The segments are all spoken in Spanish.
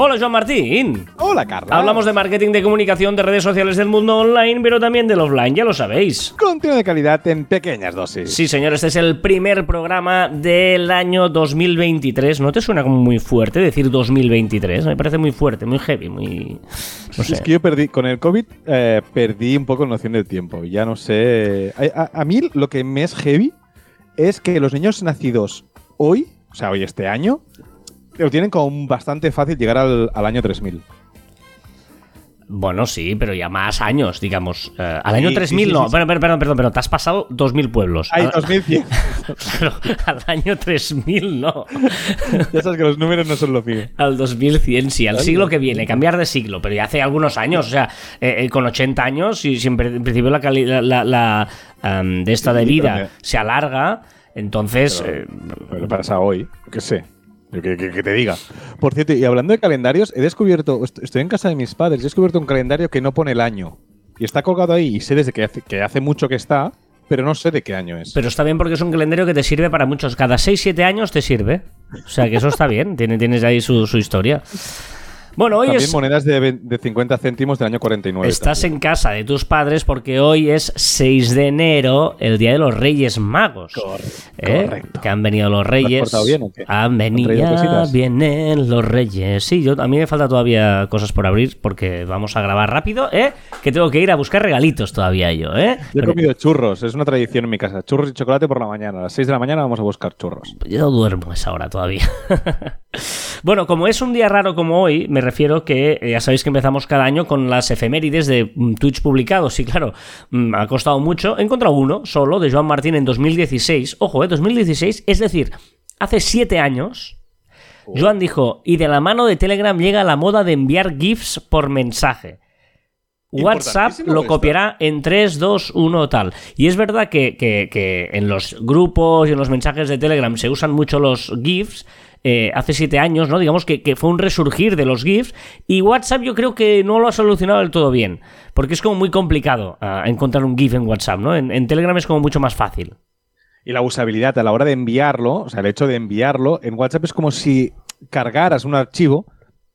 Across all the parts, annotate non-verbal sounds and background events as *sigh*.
Hola, Joan Martín. Hola, Carla. Hablamos de marketing de comunicación de redes sociales del mundo online, pero también del offline, ya lo sabéis. Contenido de calidad en pequeñas dosis. Sí, señor, este es el primer programa del año 2023. ¿No te suena como muy fuerte decir 2023? Me parece muy fuerte, muy heavy, muy... No sé. Es que yo perdí, con el COVID, eh, perdí un poco noción del tiempo. Ya no sé. A, a- a mí lo que me es heavy es que los niños nacidos hoy, o sea, hoy este año, lo tienen como bastante fácil llegar al, al año 3000. Bueno, sí, pero ya más años, digamos. Eh, al año sí, 3000 sí, no. Perdón, perdón, perdón, perdón, te has pasado 2000 pueblos. Hay Al- 2100. Claro, al año 3000 no. *laughs* ya sabes que los números no son lo mío. Al 2100 sí, al siglo que viene, cambiar de siglo, pero ya hace algunos años, o sea, eh, eh, con 80 años, y siempre en principio la calidad la, de esta de vida se alarga, entonces Pero- eh, Pero pasa hoy, qué sé. Que, que- que te diga. Por cierto, y hablando de calendarios, he descubierto, est- estoy en casa de mis padres, he descubierto un calendario que no pone el año. Y está colgado ahí y sé desde que hace, que hace mucho que está, pero no sé de qué año es. pero está bien porque es un calendario que te sirve para muchos, cada 6-7 años te sirve, o sea que eso está bien, tiene, tienes ahí su, su historia. Bueno, hoy También es... monedas de, de 50 céntimos del año 49. Estás también. en casa de tus padres porque hoy es 6 de enero, el día de los Reyes Magos. ¿Eh? correcto. Que han venido los Reyes. portado bien o qué? Han venido, vienen los Reyes. Sí, yo a mí me falta todavía cosas por abrir porque vamos a grabar rápido, ¿eh? Que tengo que ir a buscar regalitos todavía yo, ¿eh? Yo he Porque comido churros, es una tradición en mi casa. Churros y chocolate por la mañana. A las 6 de la mañana vamos a buscar churros. Yo no duermo a esa hora todavía. *laughs* bueno, como es un día raro como hoy, me refiero que eh, ya sabéis que empezamos cada año con las efemérides de mm, Twitch publicados. Y claro, mm, ha costado mucho. He encontrado uno solo de Joan Martín en 2016. Ojo, eh, 2016, es decir, hace siete años. Joan dijo, y de la mano de Telegram llega la moda de enviar GIFs por mensaje. WhatsApp lo esto. copiará en 3, 2, 1 tal. Y es verdad que, que- que en los grupos y en los mensajes de Telegram se usan mucho los GIFs. Eh, hace siete años, ¿no? Digamos que, que fue un resurgir de los GIFs. Y WhatsApp yo creo que no lo ha solucionado del todo bien. Porque es como muy complicado ah, encontrar un GIF en WhatsApp, ¿no? En, en Telegram es como mucho más fácil. Y la usabilidad a la hora de enviarlo, o sea, el hecho de enviarlo, en WhatsApp es como si cargaras un archivo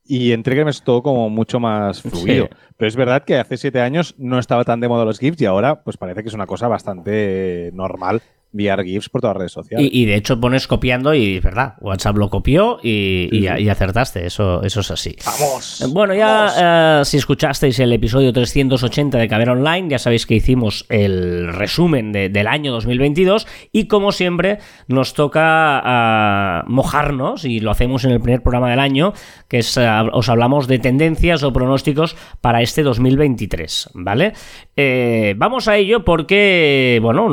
y en Telegram es todo como mucho más fluido. Sí. Pero es verdad que hace siete años no estaba tan de moda los GIFs y ahora pues parece que es una cosa bastante normal enviar GIFs por todas las redes sociales. Y, y de hecho pones copiando y es verdad, WhatsApp lo copió y, y- Sí, sí. y acertaste, eso, eso es así. ¡Vamos! Bueno, ya eh, si escuchasteis el episodio 380 de Caber Online, ya sabéis que hicimos el resumen de- del año 2022 y como siempre nos toca ah, mojarnos y lo hacemos en el primer programa del año, que es os hablamos de tendencias o pronósticos para este 2023, ¿vale? Eh, vamos a ello porque, bueno,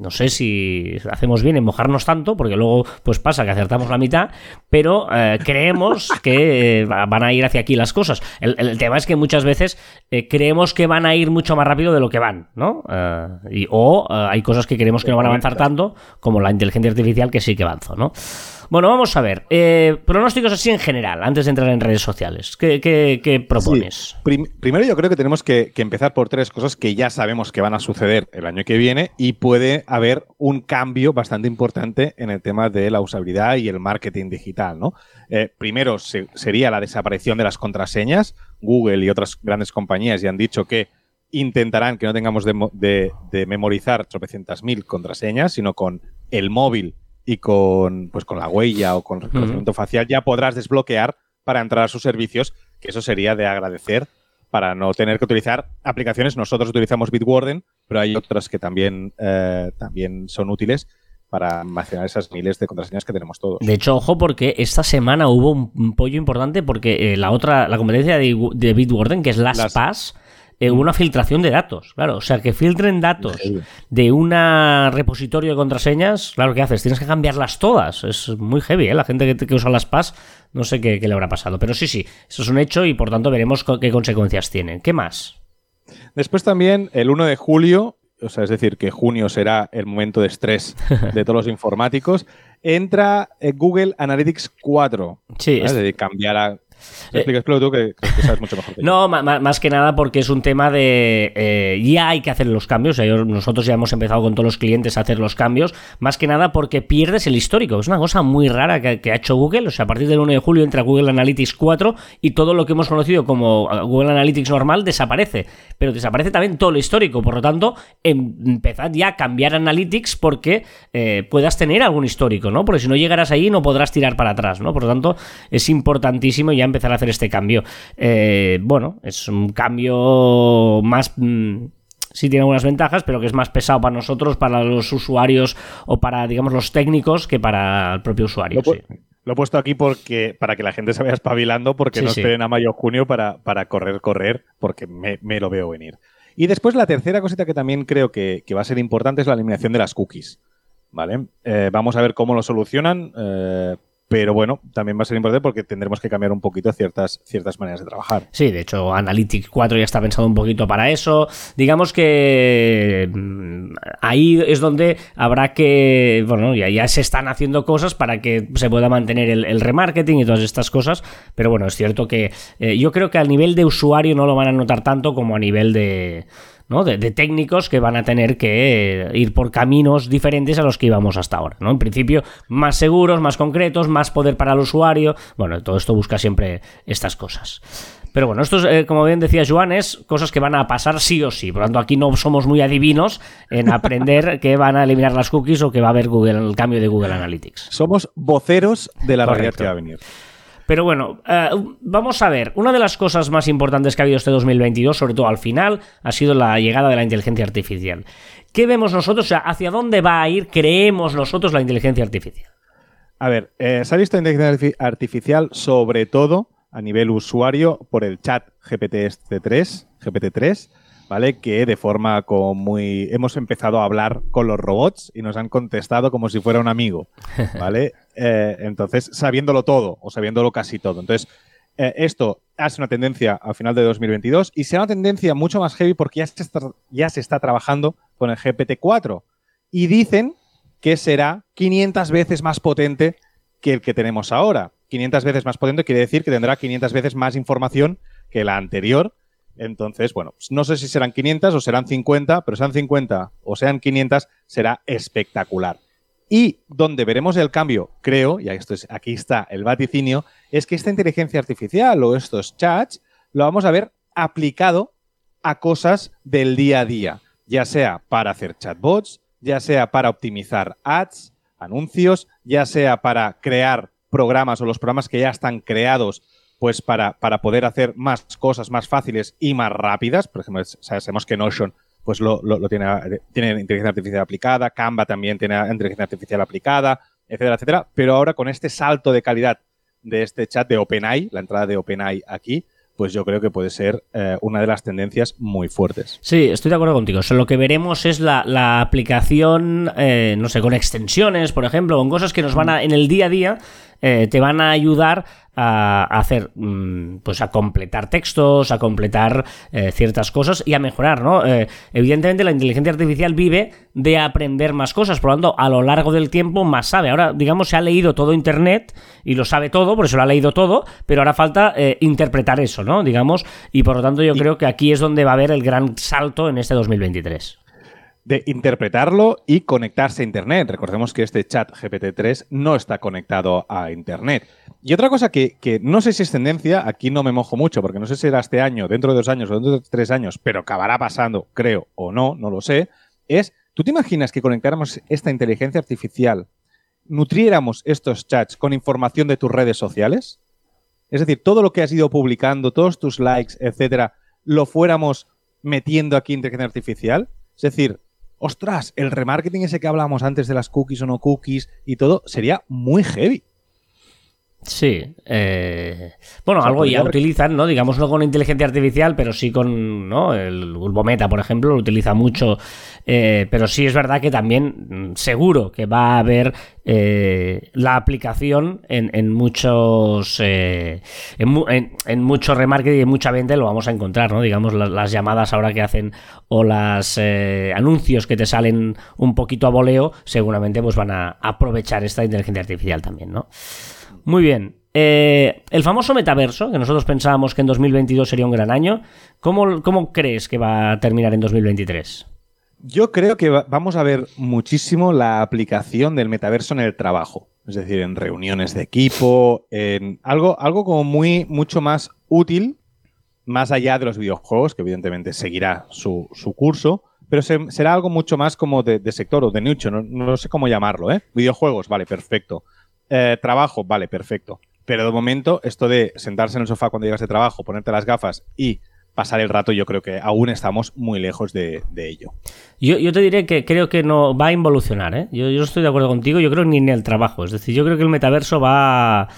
no sé si hacemos bien en mojarnos tanto, porque luego pues pasa que acertamos la mitad, pero eh, creemos *laughs* que eh, va- van a ir hacia aquí las cosas. El, el tema es que muchas veces eh, creemos que van a ir mucho más rápido de lo que van, ¿no? Y- o hay cosas que creemos que no van a avanzar tanto, como la inteligencia artificial que sí que avanzó, ¿no? Bueno, vamos a ver. eh, pronósticos así en general, antes de entrar en redes sociales. ¿Qué, qué- qué propones? Sí. Prim- primero yo creo que tenemos que, que empezar por tres cosas que ya sabemos que van a suceder el año que viene y puede haber un cambio bastante importante en el tema de la usabilidad y el marketing digital. ¿no? Eh, primero se- sería la desaparición de las contraseñas. Google y otras grandes compañías ya han dicho que intentarán que no tengamos de, mo- de- de memorizar tropecientas mil contraseñas, sino con el móvil y con, pues, con la huella o con reconocimiento facial ya podrás desbloquear para entrar a sus servicios, que eso sería de agradecer para no tener que utilizar aplicaciones. Nosotros utilizamos Bitwarden, pero hay otras que también, eh, también son útiles para almacenar esas miles de contraseñas que tenemos todos. De hecho, ojo, porque esta semana hubo un, pollo importante porque eh, la otra, la competencia de, de Bitwarden, que es LastPass, eh, hubo una filtración de datos. Claro, o sea, que filtren datos de un repositorio de contraseñas, claro, ¿qué haces? Tienes que cambiarlas todas. Es muy heavy, ¿eh? La gente que, que usa LastPass, no sé qué, qué le habrá pasado. Pero sí, sí, eso es un hecho y por tanto veremos co- qué consecuencias tienen. ¿Qué más? Después también, el 1 de julio, o sea, es decir, que junio será el momento de estrés *laughs* de todos los informáticos, entra eh, Google Analytics 4. Sí, ¿vale? es- de cambiar a Explica, tú que, sabes mucho mejor. no, más que nada porque es un tema de eh, ya hay que hacer los cambios. nosotros ya hemos empezado con todos los clientes a hacer los cambios. Más que nada porque pierdes el histórico. Es una cosa muy rara que, ha hecho Google. O sea, a partir del 1 de julio entra Google Analytics 4 y todo lo que hemos conocido como Google Analytics normal desaparece. Pero desaparece también todo lo histórico. Por lo tanto, em, empezad ya a cambiar Analytics porque eh, puedas tener algún histórico, ¿no? Porque si no llegarás ahí no podrás tirar para atrás, ¿no? Por lo tanto, es importantísimo ya empezar a hacer este cambio. Eh, bueno, es un cambio más... Mm, sí tiene algunas ventajas, pero que es más pesado para nosotros, para los usuarios o para, digamos, los técnicos que para el propio usuario. Lo, he puesto aquí porque para que la gente se vaya espabilando, porque no esperen a mayo o junio para, para correr, correr, porque me, lo veo venir. Y después la tercera cosita que también creo que, va a ser importante es la eliminación de las cookies. ¿Vale? Eh, vamos a ver cómo lo solucionan. Eh, pero bueno, también va a ser importante porque tendremos que cambiar un poquito ciertas, ciertas maneras de trabajar. Sí, de hecho, Analytics 4 ya está pensado un poquito para eso. Digamos que mm, ahí es donde habrá que, bueno, ya, ya se están haciendo cosas para que se pueda mantener el, remarketing y todas estas cosas, pero bueno, es cierto que eh, yo creo que al nivel de usuario no lo van a notar tanto como a nivel de de, técnicos que van a tener que ir por caminos diferentes a los que íbamos hasta ahora. ¿no? En principio, más seguros, más concretos, más poder para el usuario. Bueno, todo esto busca siempre estas cosas. Pero bueno, esto es, eh, como bien decía Joan, es cosas que van a pasar sí o sí. Por lo tanto, aquí no somos muy adivinos en aprender *laughs* que van a eliminar las cookies o que va a haber Google, el cambio de Google Analytics. Somos voceros de la realidad que va a venir. Pero bueno, eh, vamos a ver. Una de las cosas más importantes que ha habido este 2022, sobre todo al final, ha sido la llegada de la inteligencia artificial. ¿Qué vemos nosotros? O sea, ¿hacia dónde va a ir, creemos nosotros, la inteligencia artificial? A ver, eh, se ha visto inteligencia artificial sobre todo a nivel usuario por el chat GPT-3, GPT-3, ¿vale? Que de forma como muy... Hemos empezado a hablar con los robots y nos han contestado como si fuera un amigo, *laughs* ¿vale? Eh, entonces, sabiéndolo todo o sabiéndolo casi todo. Entonces, eh, esto hace una tendencia al final de 2022 y será una tendencia mucho más heavy porque ya se está, ya se está trabajando con el GPT-4 y dicen que será 500 veces más potente que el que tenemos ahora. 500 veces más potente quiere decir que tendrá 500 veces más información que la anterior entonces, bueno, pues no sé si serán 500 o serán 50, pero sean 50 o sean 500, será espectacular. Y donde veremos el cambio, creo, y esto es, aquí está el vaticinio, es que esta inteligencia artificial o estos chats lo vamos a ver aplicado a cosas del día a día, ya sea para hacer chatbots, ya sea para optimizar ads, anuncios, ya sea para crear programas o los programas que ya están creados pues para, para poder hacer más cosas más fáciles y más rápidas. Por ejemplo, sabemos que Notion pues lo, tiene, tiene inteligencia artificial aplicada, Canva también tiene inteligencia artificial aplicada, etcétera, etcétera. Pero ahora con este salto de calidad de este chat de OpenAI, la entrada de OpenAI aquí, pues yo creo que puede ser eh, una de las tendencias muy fuertes. Sí, estoy de acuerdo contigo. lo que veremos es la, aplicación, eh, no sé, con extensiones, por ejemplo, con cosas que nos van a, en el día a día, eh, te van a ayudar a, hacer, mm, pues a completar textos, a completar eh, ciertas cosas y a mejorar, ¿no? Eh, evidentemente la inteligencia artificial vive de aprender más cosas, por lo tanto, a lo largo del tiempo más sabe. Ahora, digamos, se ha leído todo Internet y lo sabe todo, por eso lo ha leído todo, pero ahora falta interpretar eso, ¿no? Digamos, y por lo tanto yo creo que aquí es donde va a haber el gran salto en este 2023 de interpretarlo y conectarse a Internet. Recordemos que este chat GPT-3 no está conectado a Internet. Y otra cosa que, no sé si es tendencia, aquí no me mojo mucho, porque no sé si será este año, dentro de dos años o dentro de tres años, pero acabará pasando, creo, o no, no lo sé, es, ¿tú te imaginas que conectáramos esta inteligencia artificial, nutriéramos estos chats con información de tus redes sociales? Es decir, todo lo que has ido publicando, todos tus likes, etcétera, lo fuéramos metiendo aquí en inteligencia artificial. Es decir, ostras, el remarketing ese que hablábamos antes de las cookies o no cookies y todo, sería muy heavy. Sí. Eh, bueno, algo ya utilizan, ¿no? Digamos, no con inteligencia artificial, pero sí con, ¿no? El Bulbo Meta, por ejemplo, lo utiliza mucho. Eh, pero sí es verdad que también mm, seguro que va a haber eh, la aplicación en, muchos en, en, mucho remarketing y en mucha venta lo vamos a encontrar, ¿no? Digamos, las, llamadas ahora que hacen o las anuncios que te salen un poquito a voleo, seguramente pues van a aprovechar esta inteligencia artificial también, ¿no? Muy bien. Eh, el famoso metaverso, que nosotros pensábamos que en 2022 sería un gran año, ¿cómo, cómo crees que va a terminar en 2023? Yo creo que vamos a ver muchísimo la aplicación del metaverso en el trabajo. Es decir, en reuniones de equipo, en algo, algo como muy, mucho más útil, más allá de los videojuegos, que evidentemente seguirá su, curso, pero será algo mucho más como de, sector o de nicho, no, sé cómo llamarlo, ¿eh? Videojuegos, vale, perfecto. Eh, trabajo, vale, perfecto. Pero de momento, esto de sentarse en el sofá cuando llegas de trabajo, ponerte las gafas y pasar el rato, yo creo que aún estamos muy lejos de, ello. Yo, te diré que creo que no va a involucionar, ¿eh? Yo, yo estoy de acuerdo contigo, yo creo ni en el trabajo. Es decir, yo creo que el metaverso va.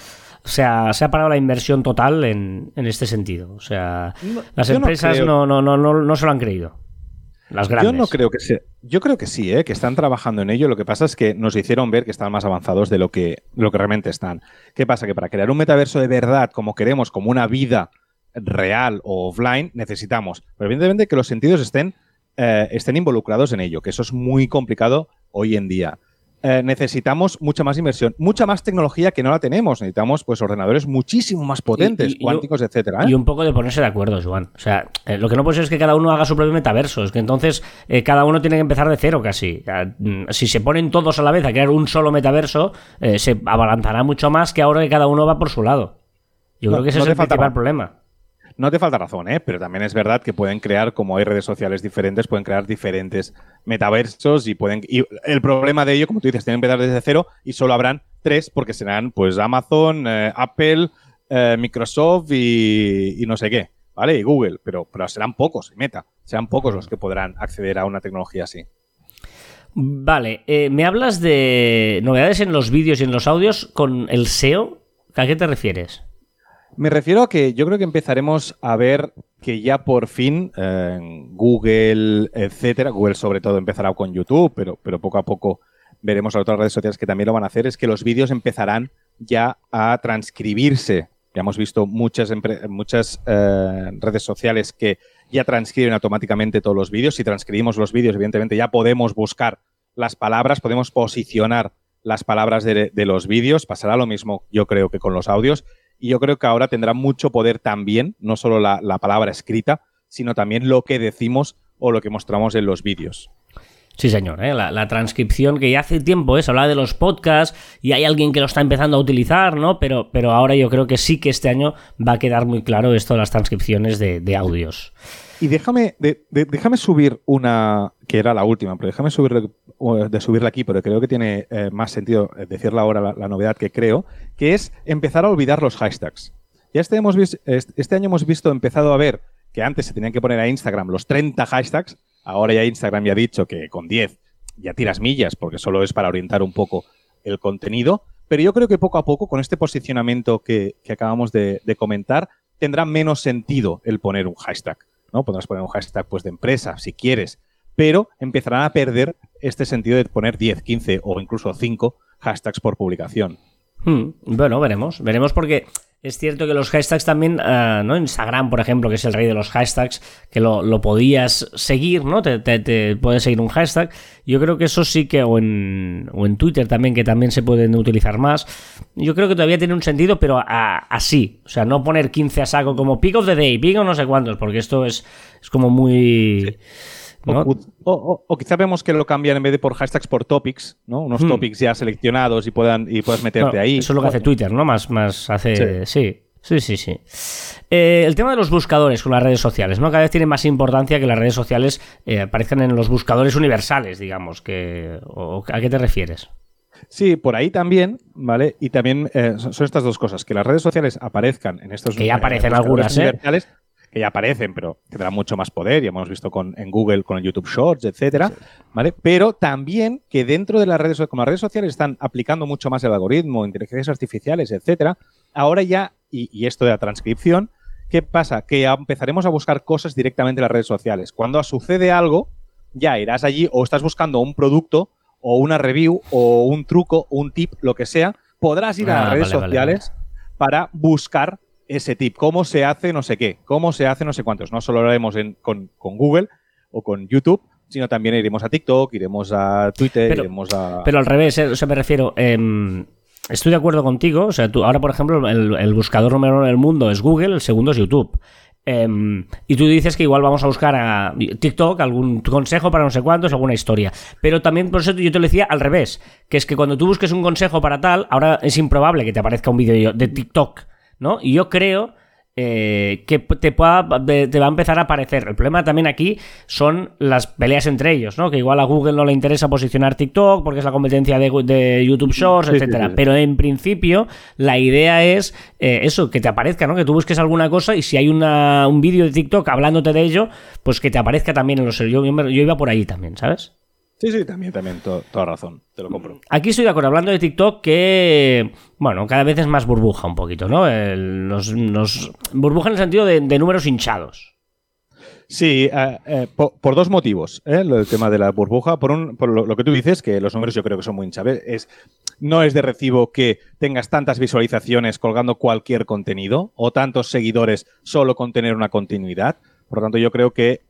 O sea, se ha parado la inversión total en, este sentido. O sea, las empresas no, no, no, no, no se lo han creído. Las grandes. Yo no creo que sea. Yo creo que sí, ¿eh? que están trabajando en ello. Lo que pasa es que nos hicieron ver que están más avanzados de lo que, lo que realmente están. ¿Qué pasa? Que para crear un metaverso de verdad, como queremos, como una vida real o offline, necesitamos, pero evidentemente que los sentidos estén, eh, estén involucrados en ello, que eso es muy complicado hoy en día. Eh, necesitamos mucha más inversión, mucha más tecnología que no la tenemos. Necesitamos pues ordenadores muchísimo más potentes, cuánticos, etcétera. ¿eh? Y un poco de ponerse de acuerdo, Juan. O sea, lo que no puede ser es que cada uno haga su propio metaverso. Es que entonces cada uno tiene que empezar de cero casi. Mm, si se ponen todos a la vez a crear un solo metaverso, se abalanzará mucho más que ahora que cada uno va por su lado. Yo creo que ese es el principal problema. No te falta razón, ¿eh? pero también es verdad que pueden crear, como hay redes sociales diferentes, pueden crear diferentes metaversos y pueden. Y el problema de ello, como tú dices, tienen que empezar desde cero y solo habrán tres, porque serán pues Amazon, eh, Apple, eh, Microsoft y, no sé qué, ¿vale? Y Google, pero, pero serán pocos, Meta, serán pocos los que podrán acceder a una tecnología así. Vale, eh, me hablas de novedades en los vídeos y en los audios con el SEO. ¿A qué te refieres? Me refiero a que yo creo que empezaremos a ver que ya por fin eh, Google, etcétera, Google sobre todo empezará con YouTube, pero, pero poco a poco veremos a otras redes sociales que también lo van a hacer, es que los vídeos empezarán ya a transcribirse. Ya hemos visto muchas, muchas eh, redes sociales que ya transcriben automáticamente todos los vídeos. Si transcribimos los vídeos, evidentemente ya podemos buscar las palabras, podemos posicionar las palabras de, de los vídeos. Pasará lo mismo, yo creo, que con los audios y yo creo que ahora tendrá mucho poder también, no solo la, palabra escrita, sino también lo que decimos o lo que mostramos en los vídeos. Sí, señor, ¿eh? la, transcripción que ya hace tiempo es ¿eh? hablar de los podcasts y hay alguien que lo está empezando a utilizar, ¿no? Pero, pero ahora yo creo que sí que este año va a quedar muy claro esto de las transcripciones de, audios. Y déjame, déjame subir una, que era la última, pero déjame subir de subirla aquí, pero creo que tiene eh, más sentido eh, decirla ahora la, novedad que creo, que es empezar a olvidar los hashtags. Ya este, este año hemos visto, empezado a ver que antes se tenían que poner a Instagram los 30 hashtags, ahora ya Instagram ya ha dicho que con 10 ya tiras millas porque solo es para orientar un poco el contenido, pero yo creo que poco a poco con este posicionamiento que, acabamos de, comentar tendrá menos sentido el poner un hashtag, ¿no? Podrás poner un hashtag pues de empresa si quieres, pero empezarán a perder este sentido de poner 10, 15 o incluso 5 hashtags por publicación. Hmm, bueno, veremos, veremos porque es cierto que los hashtags también, uh, ¿no? Instagram, por ejemplo, que es el rey de los hashtags, que lo, podías seguir, ¿no? Te, te, puedes seguir un hashtag. Yo creo que eso sí que, o en, o en Twitter también, que también se pueden utilizar más. Yo creo que todavía tiene un sentido, pero así. O sea, no poner 15 a saco como pick of the day, pick o no sé cuántos, porque esto es, es como muy... O, quizá vemos que lo cambian en vez de por hashtags por topics, ¿no? Unos hmm. topics ya seleccionados y puedan y puedas meterte ahí. Eso es lo que hace Twitter, ¿no? Más, más hace. Sí. Sí, sí, sí. Eh, el tema de los buscadores con las redes sociales, ¿no? Cada vez tiene más importancia que las redes sociales eh, aparezcan en los buscadores universales, digamos. Que, ¿A qué te refieres? Sí, por ahí también, ¿vale? Y también eh, son estas dos cosas, que las redes sociales aparezcan en estos... Que ya aparecen algunas, ¿eh? Que ya aparecen, pero tendrán mucho más poder, ya hemos visto con, en Google con el YouTube Shorts, etcétera, ¿vale? Pero también que dentro de las redes, como las redes sociales están aplicando mucho más el algoritmo, inteligencias artificiales, etcétera, ahora ya, y, esto de la transcripción, ¿qué pasa? Que empezaremos a buscar cosas directamente en las redes sociales. Cuando sucede algo, ya irás allí o estás buscando un producto o una review o un truco, un tip, lo que sea, podrás ir a las ah, redes sociales para buscar ese tip, cómo se hace no sé qué, cómo se hace no sé cuántos. No solo lo haremos con, Google o con YouTube, sino también iremos a TikTok, iremos a Twitter, pero, iremos a... Pero al revés, eh, o sea, me refiero... Em, estoy de acuerdo contigo. O sea, tú, ahora, por ejemplo, el, el buscador número uno del mundo es Google, el segundo es YouTube. Em, y tú dices que igual vamos a buscar a TikTok algún consejo para no sé cuántos, alguna historia. Pero también por eso yo te lo decía al revés, que es que cuando tú busques un consejo para tal, ahora es improbable que te aparezca un vídeo de TikTok, ¿no? Y yo creo eh, que te, pueda, te va a empezar a aparecer. El problema también aquí son las peleas entre ellos, ¿no? Que igual a Google no le interesa posicionar TikTok porque es la competencia de, YouTube Shorts, etcétera. Pero en principio la idea es eh, eso, que te aparezca, ¿no? Que tú busques alguna cosa y si hay una, un vídeo de TikTok hablándote de ello, pues que te aparezca también en los... Yo, yo iba por ahí también, ¿sabes? Sí, sí, también, también, toda razón, te lo compro. Aquí estoy de acuerdo, hablando de TikTok, que, bueno, cada vez es más burbuja un poquito, ¿no? nos, burbuja en el sentido de, números hinchados. Sí, eh, eh, por, dos motivos, ¿eh? el tema de la burbuja. Por, un, por lo, que tú dices, que los números yo creo que son muy hinchables, es, no es de recibo que tengas tantas visualizaciones colgando cualquier contenido o tantos seguidores solo con tener una continuidad. Por lo tanto, yo creo que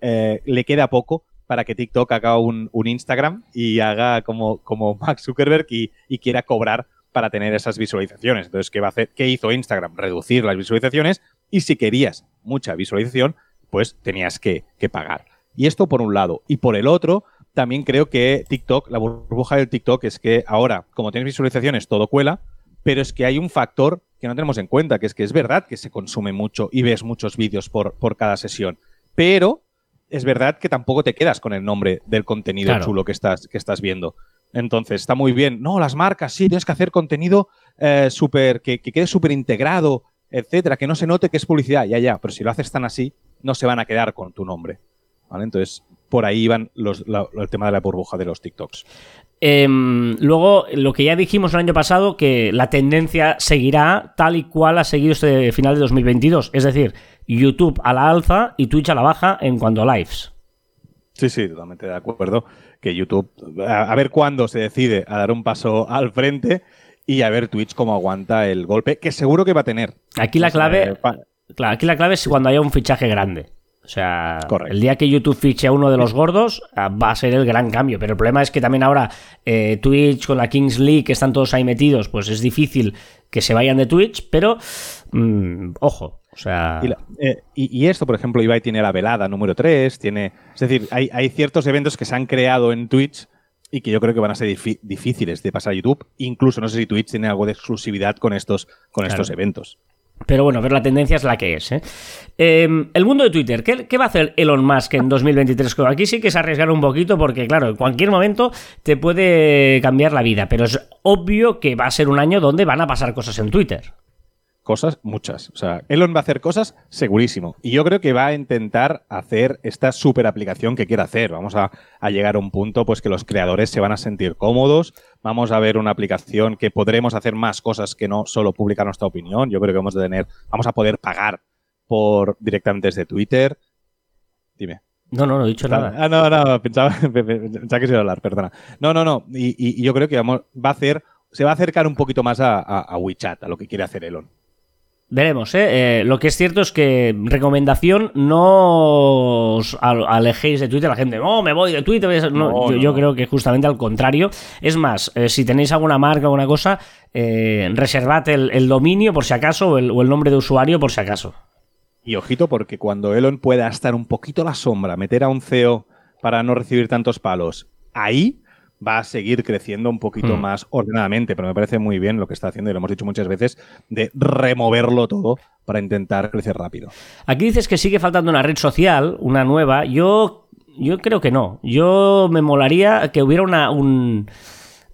le queda poco para que TikTok haga un, Instagram y haga como, como *laughs* Mark Zuckerberg y, quiera cobrar para tener esas visualizaciones. Entonces, ¿qué, va a hacer? ¿qué hizo Instagram? Reducir las visualizaciones y si querías mucha visualización, pues tenías que, pagar. Y esto por un lado. Y por el otro, también creo que TikTok, la burbuja del TikTok es que ahora, como tienes visualizaciones, todo cuela, pero es que hay un factor que no tenemos en cuenta, que es que es verdad que se consume mucho y ves muchos vídeos por cada sesión, pero es verdad que tampoco te quedas con el nombre del contenido chulo que estás, que estás viendo. Entonces, está muy bien. No, las marcas, sí, tienes que hacer contenido eh, súper, que, quede súper integrado, etcétera, que no se note que es publicidad, ya, ya, pero si lo haces tan así, no se van a quedar con tu nombre. ¿Vale? Entonces, por ahí van los, el tema de la burbuja de los TikToks. Em, luego, lo que ya dijimos el año pasado, que la tendencia seguirá tal y cual ha seguido este final de 2022. Es decir, YouTube a la alza y Twitch a la baja en cuanto a lives. Sí, sí, totalmente de acuerdo. Que YouTube, a, ver cuándo se decide a dar un paso al frente y a ver Twitch cómo aguanta el golpe, que seguro que va a tener. Aquí la clave, aquí la clave es cuando haya un fichaje grande. O sea, el día que YouTube fiche a uno de los gordos ah, va a ser el gran cambio. Pero el problema es que también ahora eh, Twitch con la Kings League, que están todos ahí metidos, pues es difícil que se vayan de Twitch, pero mm, ojo, o sea... Eh, y, esto, por ejemplo, Ibai tiene la velada número 3, tiene... Es decir, hay, ciertos eventos que se han creado en Twitch y que yo creo que van a ser difíciles de pasar a YouTube. Incluso no sé si Twitch tiene algo de exclusividad con estos, con estos eventos. Pero bueno, ver la tendencia es la que es. ¿eh? Em, el mundo de Twitter, ¿qué, va a hacer Elon Musk en 2023? Aquí sí que es arriesgar un poquito porque, claro, en cualquier momento te puede cambiar la vida, pero es obvio que va a ser un año donde van a pasar cosas en Twitter cosas, muchas. O sea, Elon va a hacer cosas segurísimo. Y yo creo que va a intentar hacer esta super aplicación que quiere hacer. Vamos a, llegar a un punto pues que los creadores se van a sentir cómodos. Vamos a ver una aplicación que podremos hacer más cosas que no solo publicar nuestra opinión. Yo creo que vamos a tener, vamos a poder pagar por directamente desde Twitter. Dime. No, no, no he dicho nada. Ah, no, no, pensaba, *laughs* pensaba que se iba a hablar, perdona. No, no, no. Y, yo creo que vamos, va a hacer, se va a acercar un poquito más a, a WeChat, a lo que quiere hacer Elon. Veremos, ¿eh? ¿eh? Lo que es cierto es que, recomendación, no os alejéis de Twitter. La gente, oh, me voy de Twitter. No, yo, creo que justamente al contrario. Es más, eh, si tenéis alguna marca o alguna cosa, eh, reservad el, dominio por si acaso o el, o el nombre de usuario por si acaso. Y ojito, porque cuando Elon pueda estar un poquito a la sombra, meter a un CEO para no recibir tantos palos, ahí va a seguir creciendo un poquito hmm. más ordenadamente, pero me parece muy bien lo que está haciendo, y lo hemos dicho muchas veces, de removerlo todo para intentar crecer rápido. Aquí dices que sigue faltando una red social, una nueva. Yo, yo creo que no. Yo me molaría que hubiera una... Un...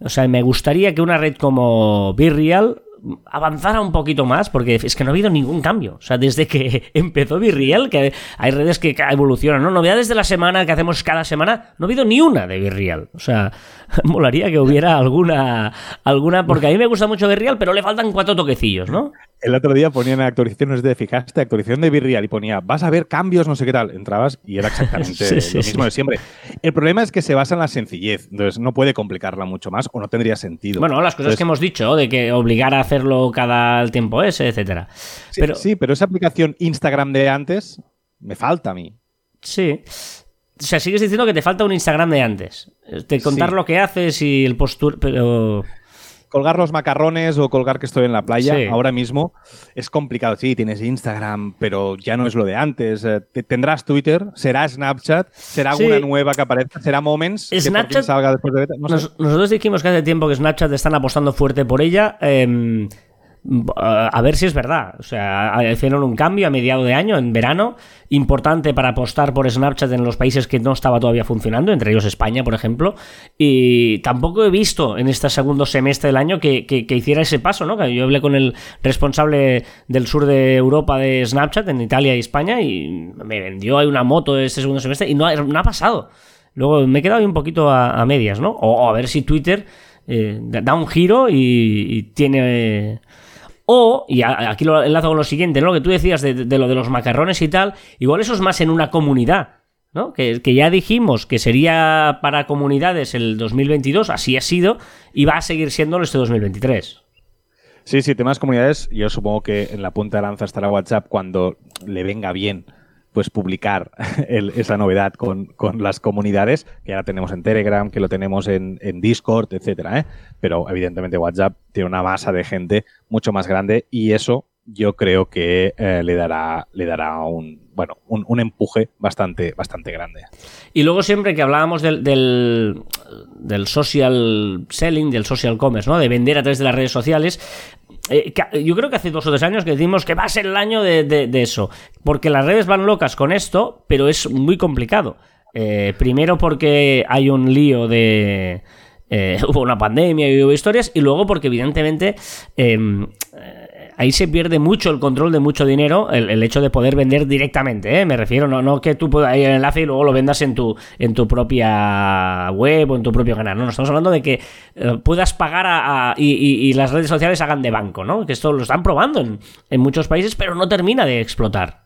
O sea, me gustaría que una red como Virreal avanzara un poquito más, porque es que no ha habido ningún cambio. O sea, desde que *laughs* empezó Virreal, que hay redes que evolucionan, ¿no? Novedades de la semana que hacemos cada semana, no ha habido ni una de Virreal. O sea, *laughs* molaría que hubiera alguna, alguna, porque a mí me gusta mucho Virreal, pero le faltan cuatro toquecillos, ¿no? El otro día ponían actualizaciones de, fijaste, actualización de Virreal y ponía, vas a ver cambios, no sé qué tal. Entrabas y era exactamente *laughs* lo mismo de siempre. El problema es que se basa en la sencillez, entonces no puede complicarla mucho más o no tendría sentido. Bueno, las cosas que hemos dicho, de que obligar a hacerlo cada tiempo ese, etcétera. Sí, pero, sí, pero esa aplicación Instagram de antes me falta a mí. Sí. O sea, sigues diciendo que te falta un Instagram de antes. De contar lo que haces y el postur... Pero... colgar los macarrones o colgar que estoy en la playa, Sí. ahora mismo es complicado. Sí, tienes Instagram, pero ya no es lo de antes. Eh, te- ¿Tendrás Twitter? ¿Será Snapchat? ¿Será Sí. alguna nueva que aparezca? ¿Será Moments? que Snapchat- salga después de beta? No sé. Nos- nosotros dijimos que hace tiempo que Snapchat están apostando fuerte por ella. eh, a a ver si es verdad. O sea, hicieron un cambio a mediado de año, en verano, importante para apostar por Snapchat en los países que no estaba todavía funcionando, entre ellos España, por ejemplo. Y tampoco he visto en este segundo semestre del año que, que- hiciera ese paso, ¿no? Yo hablé con el responsable del sur de Europa de Snapchat, en Italia y España, y me vendió ahí una moto este segundo semestre y no ha, pasado. Luego me he quedado ahí un poquito a, medias, ¿no? O, a ver si Twitter eh, da un giro y tiene... o, y aquí lo enlazo con lo siguiente, ¿no? Lo que tú decías de, de lo de los macarrones y tal, igual eso es más en una comunidad, ¿no? Que, que ya dijimos que sería para comunidades el 2022, así ha sido, y va a seguir siendo este 2023. Sí, sí, temas comunidades. Yo supongo que en la punta de lanza estará WhatsApp cuando le venga bien pues publicar *laughs* el- esa novedad con, con las comunidades, que la tenemos en Telegram, que lo tenemos en, en Discord, etcétera, ¿eh? Pero evidentemente WhatsApp tiene una masa de gente mucho más grande y eso yo creo que eh, le dará, le dará un, bueno, un, un empuje bastante, bastante grande. Y luego siempre que hablábamos del, del, del social selling, del social commerce, ¿no? De vender a través de las redes sociales. Eh, yo creo que hace dos o tres años que decimos que va a ser el año de, de- de eso. Porque las redes van locas con esto, pero es muy complicado. Eh, primero porque hay un lío de... eh, *laughs* hubo una pandemia y hubo historias. Y luego porque evidentemente... em, ahí se pierde mucho el control de mucho dinero, el, el hecho de poder vender directamente, ¿eh? me refiero, no, no que tú puedas ir el enlace y luego lo vendas en tu, en tu propia web o en tu propio canal, no, no estamos hablando de que eh, puedas pagar a, a- y, y- y las redes sociales hagan de banco, ¿no? Que esto lo están probando en, en muchos países, pero no termina de explotar.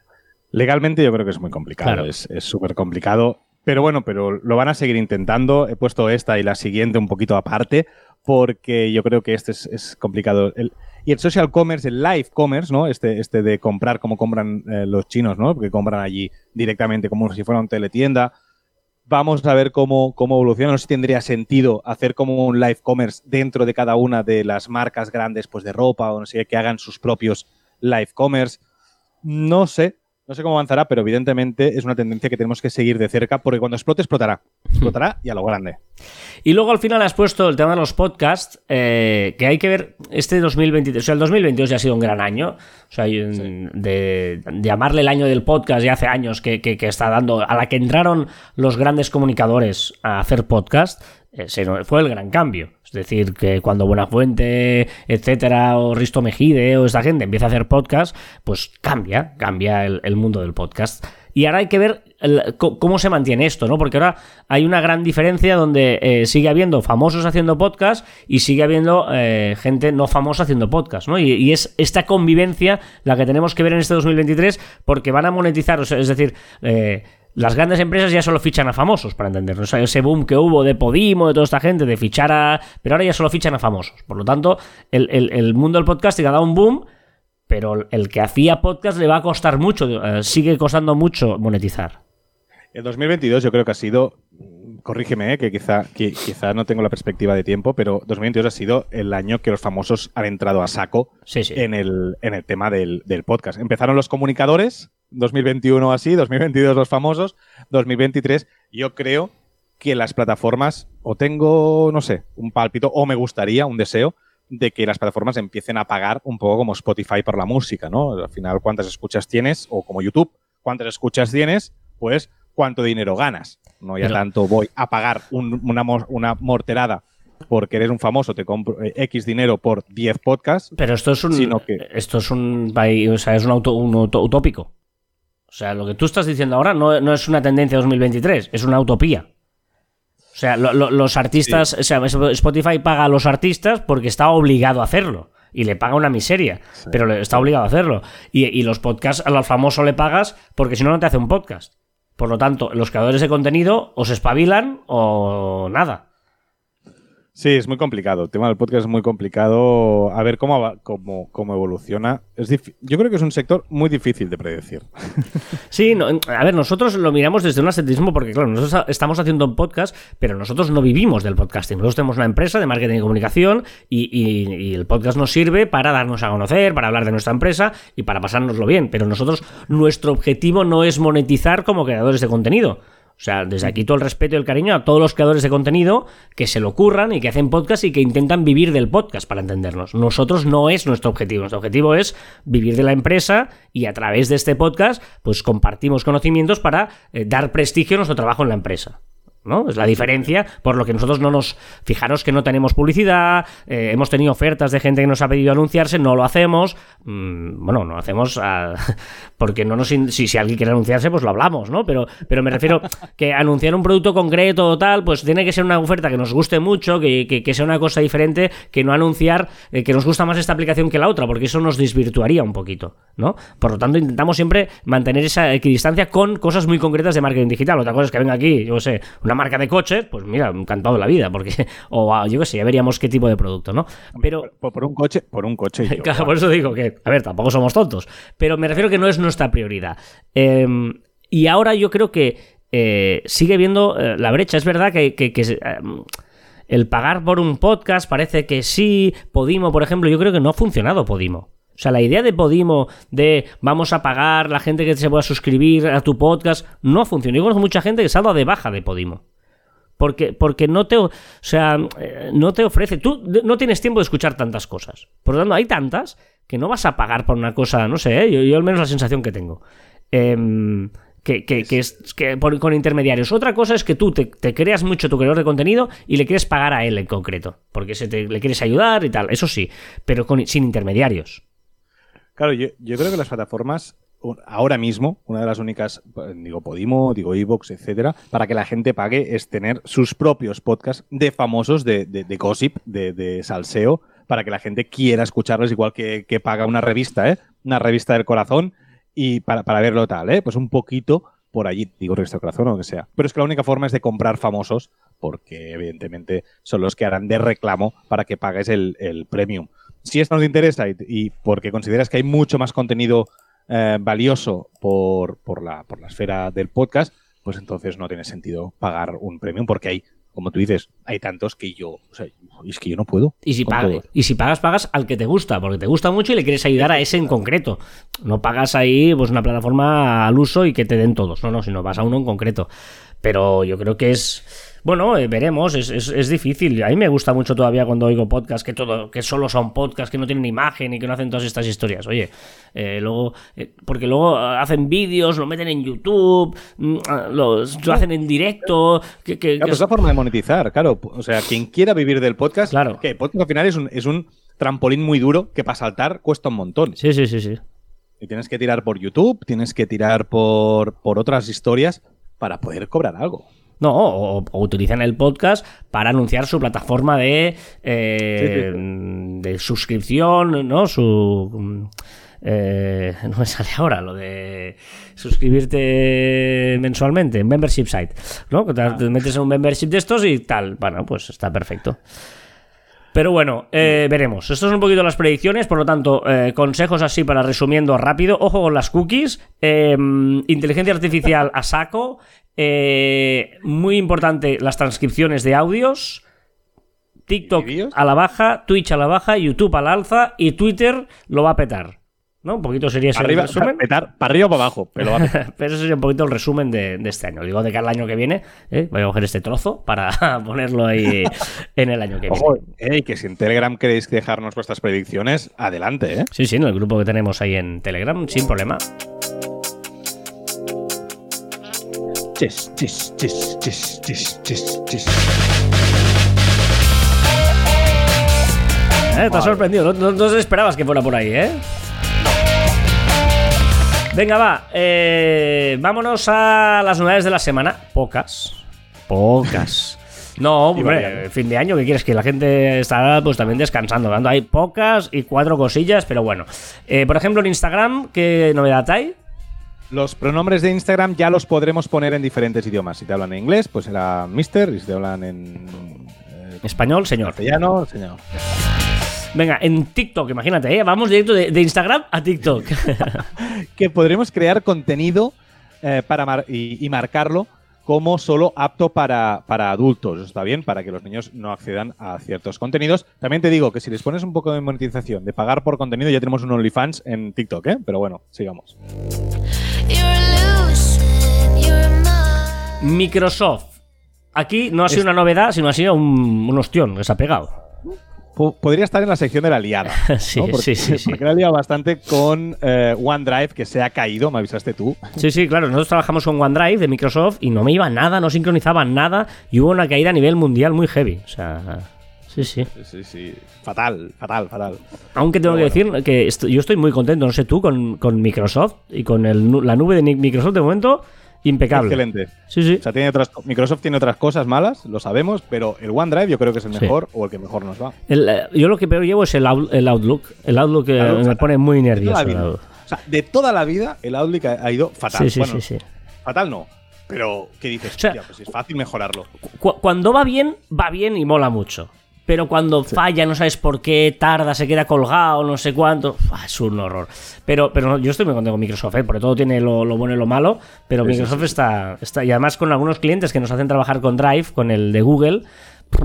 Legalmente yo creo que es muy complicado, Claro. es súper complicado, pero bueno, pero lo van a seguir intentando. He puesto esta y la siguiente un poquito aparte porque yo creo que este es, es complicado. El- y el social commerce, el live commerce, ¿no? Este, este de comprar como compran eh, los chinos, ¿no? Porque compran allí directamente como si fuera una teletienda. Vamos a ver cómo, cómo evoluciona. No sé si tendría sentido hacer como un live commerce dentro de cada una de las marcas grandes, pues de ropa o no sé, que hagan sus propios live commerce. No sé, no sé cómo avanzará, pero evidentemente es una tendencia que tenemos que seguir de cerca porque cuando explote, explotará. Explotará y a lo grande. Y luego al final has puesto el tema de los podcasts, eh, que hay que ver este 2023. O sea, el 2022 ya ha sido un gran año. O sea, un- de, de llamarle el año del podcast ya hace años que, que- que está dando. A la que entraron los grandes comunicadores a hacer podcast, eh, se fue el gran cambio. Es decir, que cuando Buenafuente, etcétera, o Risto Mejide o esta gente empieza a hacer podcast, pues cambia, cambia el, el mundo del podcast. Y ahora hay que ver cómo se mantiene esto, ¿no? Porque ahora hay una gran diferencia donde eh, sigue habiendo famosos haciendo podcast y sigue habiendo eh, gente no famosa haciendo podcast, ¿no? Y, es esta convivencia la que tenemos que ver en este 2023 porque van a monetizar, es decir, eh, las grandes empresas ya solo fichan a famosos, para entendernos. Ese boom que hubo de Podimo, de toda esta gente, de fichar a... Pero ahora ya solo fichan a famosos. Por lo tanto, el, el- mundo del podcasting ha dado un boom, pero el que hacía podcast le va a costar mucho, sigue costando mucho monetizar. El 2022 yo creo que ha sido, corrígeme, eh, que quizá, que quizá no tengo la perspectiva de tiempo, pero 2022 ha sido el año que los famosos han entrado a saco Sí, sí. en, el, en el tema del, del podcast. Empezaron los comunicadores, 2021 así, 2022 los famosos, 2023 yo creo que las plataformas, o tengo, no sé, un pálpito, o me gustaría, un deseo, de que las plataformas empiecen a pagar un poco como Spotify por la música, ¿no? Al final, cuántas escuchas tienes, o como YouTube, cuántas escuchas tienes, pues cuánto dinero ganas. No ya Pero- tanto voy a pagar un- una, una morterada porque eres un famoso, te compro eh, X dinero por 10 podcasts. Pero esto es un, Sino que- esto es un país, o sea, es un, auto, un auto- utópico. O sea, lo que tú estás diciendo ahora no, no es una tendencia 2023, es una utopía. O sea, lo- lo- los artistas, o sea, Spotify paga a los artistas porque está obligado a hacerlo. Y le paga una miseria, pero le- está obligado a hacerlo. Y, y los podcasts, al famoso le pagas porque si no, no te hace un podcast. Por lo tanto, los creadores de contenido o se espabilan o nada. Sí, es muy complicado. El tema del podcast es muy complicado. A ver cómo, cómo, cómo evoluciona. Es yo creo que es un sector muy difícil de predecir. *laughs* Sí, a ver, nosotros lo miramos desde un ascetismo porque, claro, nosotros estamos haciendo un podcast, pero nosotros no vivimos del podcasting. Nosotros tenemos una empresa de marketing y comunicación y, el podcast nos sirve para darnos a conocer, para hablar de nuestra empresa y para pasárnoslo bien. Pero nosotros, nuestro objetivo no es monetizar como creadores de contenido. O sea, desde aquí todo el respeto y el cariño a todos los creadores de contenido que se lo ocurran y que hacen podcast y que intentan vivir del podcast, para entendernos. Nosotros no es nuestro objetivo. Nuestro objetivo es vivir de la empresa y a través de este podcast, pues compartimos conocimientos para eh, dar prestigio a nuestro trabajo en la empresa. ¿No? Es la diferencia, por lo que nosotros no nos. Fijaros que no tenemos publicidad, eh, hemos tenido ofertas de gente que nos ha pedido anunciarse, no lo hacemos. Mm, bueno, no hacemos *laughs* porque no nos. Si, si alguien quiere anunciarse, pues lo hablamos, ¿no? Pero, pero me refiero que anunciar un producto concreto o tal, pues tiene que ser una oferta que nos guste mucho, que, sea una cosa diferente, que no anunciar eh, que nos gusta más esta aplicación que la otra, porque eso nos desvirtuaría un poquito, ¿no? Por lo tanto, intentamos siempre mantener esa equidistancia con cosas muy concretas de marketing digital. Otra cosa es que venga aquí, yo sé, una marca de coches, pues mira, encantado de la vida, porque, *laughs* o ah, yo qué sé, ya veríamos qué tipo de producto, ¿no? Pero. Por, un coche, por un coche. *laughs* claro, por eso digo que, a ver, tampoco somos tontos, pero me refiero que no es nuestra prioridad. Em, y ahora yo creo que eh, sigue viendo eh, la brecha. Es verdad que, em, el pagar por un podcast parece que sí. Podimo, por ejemplo, yo creo que no ha funcionado Podimo. O sea, la idea de Podimo, de vamos a pagar la gente que se pueda suscribir a tu podcast, no ha funcionado. Yo conozco mucha gente que se de baja de Podimo. Porque, porque no te, o sea, eh, no te ofrece. Tú no tienes tiempo de escuchar tantas cosas. Por lo tanto, hay tantas que no vas a pagar por una cosa, no sé, ¿eh? yo, al menos la sensación que tengo. Em, que, es que con intermediarios. Otra cosa es que tú te, creas mucho tu creador de contenido y le quieres pagar a él en concreto, porque se te, le quieres ayudar y tal, eso sí, pero sin intermediarios. Claro, yo, creo que las plataformas, ahora mismo, una de las únicas, digo Podimo, digo Evox, etcétera, para que la gente pague es tener sus propios podcasts de famosos, de, de, gossip, de, de, salseo, para que la gente quiera escucharlos, igual que, paga una revista, ¿eh? Una revista del corazón, y para, para verlo tal, ¿eh? Pues un poquito por allí, digo revista del corazón o lo que sea. Pero es que la única forma es de comprar famosos, porque evidentemente son los que harán de reclamo para que pagues el, el premium si esto nos interesa y, porque consideras que hay mucho más contenido eh, valioso por, por, la, por la esfera del podcast, pues entonces no tiene sentido pagar un premium porque hay, como tú dices, hay tantos que yo, o sea, es que yo no puedo. Y si, pagas, y si pagas, pagas al que te gusta, porque te gusta mucho y le quieres ayudar a ese en concreto. No pagas ahí pues una plataforma al uso y que te den todos, no, no, sino vas a uno en concreto. Pero yo creo que es bueno, eh, veremos, es, es, difícil. A mí me gusta mucho todavía cuando oigo podcasts que todo, que solo son podcasts, que no tienen imagen y que no hacen todas estas historias. Oye, eh, luego, eh, porque luego hacen vídeos, lo meten en YouTube, mm, ah, lo hacen en directo. Que, que, claro, es la forma de monetizar, claro. O sea, quien quiera vivir del podcast, claro. que podcast al final es un, es un trampolín muy duro que para saltar cuesta un montón. Sí, sí, sí, sí. Y tienes que tirar por YouTube, tienes que tirar por, por otras historias para poder cobrar algo. No, o, utilizan el podcast para anunciar su plataforma de, eh, de suscripción, ¿no? Su. Eh, no me sale ahora lo de suscribirte mensualmente, membership site, ¿no? Que te, ah. metes en un membership de estos y tal. Bueno, pues está perfecto. Pero bueno, eh, veremos. Estas son un poquito las predicciones, por lo tanto, consejos así para resumiendo rápido. Ojo con las cookies, inteligencia artificial a saco, eh, muy importante las transcripciones de audios. TikTok a la baja, Twitch a la baja, YouTube al alza y Twitter lo va a petar. ¿No? Un poquito sería ese el resumen. Petar, para arriba o para abajo, pero, *laughs* pero eso sería un poquito el resumen de, este año. Digo, de que el año que viene ¿eh? voy a coger este trozo para *laughs* ponerlo ahí *laughs* en el año que viene. que si en Telegram queréis dejarnos vuestras predicciones, adelante. ¿eh? Sí, sí, en el grupo que tenemos ahí en Telegram, sin problema. Chis, chis, chis, chis, chis, chis, chis. Eh, estás sorprendido, no, no, esperabas que fuera por ahí, ¿eh? Venga, va. Eh, vámonos a las novedades de la semana. Pocas. Pocas. *laughs* No, hombre, fin de año, ¿qué quieres? Que la gente está pues también descansando. Hay pocas y cuatro cosillas, pero bueno. Eh, por ejemplo, en Instagram, ¿qué novedad hay? Los pronombres de Instagram ya los podremos poner en diferentes idiomas. Si te hablan en inglés, pues será Mister, y si te hablan en eh, Español, señor. Castellano, señor. Venga, en TikTok, imagínate, ¿eh? vamos directo de, de Instagram a TikTok. *laughs* que podremos crear contenido eh, para mar- y, y marcarlo como solo apto para, para adultos. Está bien, para que los niños no accedan a ciertos contenidos. También te digo que si les pones un poco de monetización, de pagar por contenido, ya tenemos un OnlyFans en TikTok, ¿eh? Pero bueno, sigamos. Microsoft. Aquí no ha sido una novedad, sino ha sido un, un ostión que se ha pegado. Po- Podría estar en la sección de la liada. *laughs* Sí, sí, sí, sí. porque la liado bastante con eh, OneDrive, que se ha caído, me avisaste tú. Sí, sí, claro. Nosotros trabajamos con OneDrive de Microsoft y no me iba nada, no sincronizaba nada y hubo una caída a nivel mundial muy heavy. O sea, sí, sí. Sí, sí. Fatal, fatal, fatal. Aunque tengo que decir que yo estoy muy contento, no sé tú, con, con Microsoft y con el la nube de Microsoft de momento, impecable. Excelente. Sí, sí. O sea, tiene otras, Microsoft tiene otras cosas malas, lo sabemos, pero el OneDrive yo creo que es el Sí. mejor o el que mejor nos va. El, eh, yo lo que peor llevo es el, Out- el Outlook. El Outlook eh, me fatal. pone muy De toda nervioso. O sea, de toda la vida el Outlook ha, ha ido fatal. Sí, sí, Bueno, sí, sí. Fatal no. Pero, ¿qué dices? O sea- Hostia, pues es fácil mejorarlo. Cu- cuando va bien, va bien y mola mucho. Pero cuando falla, no sabes por qué, tarda, se queda colgado, no sé cuánto. Es un horror. Pero, pero yo estoy muy contento con Microsoft, ¿eh? porque todo tiene lo, lo bueno y lo malo. Pero Sí, Microsoft sí, sí. Está, está. Y además con algunos clientes que nos hacen trabajar con Drive, con el de Google,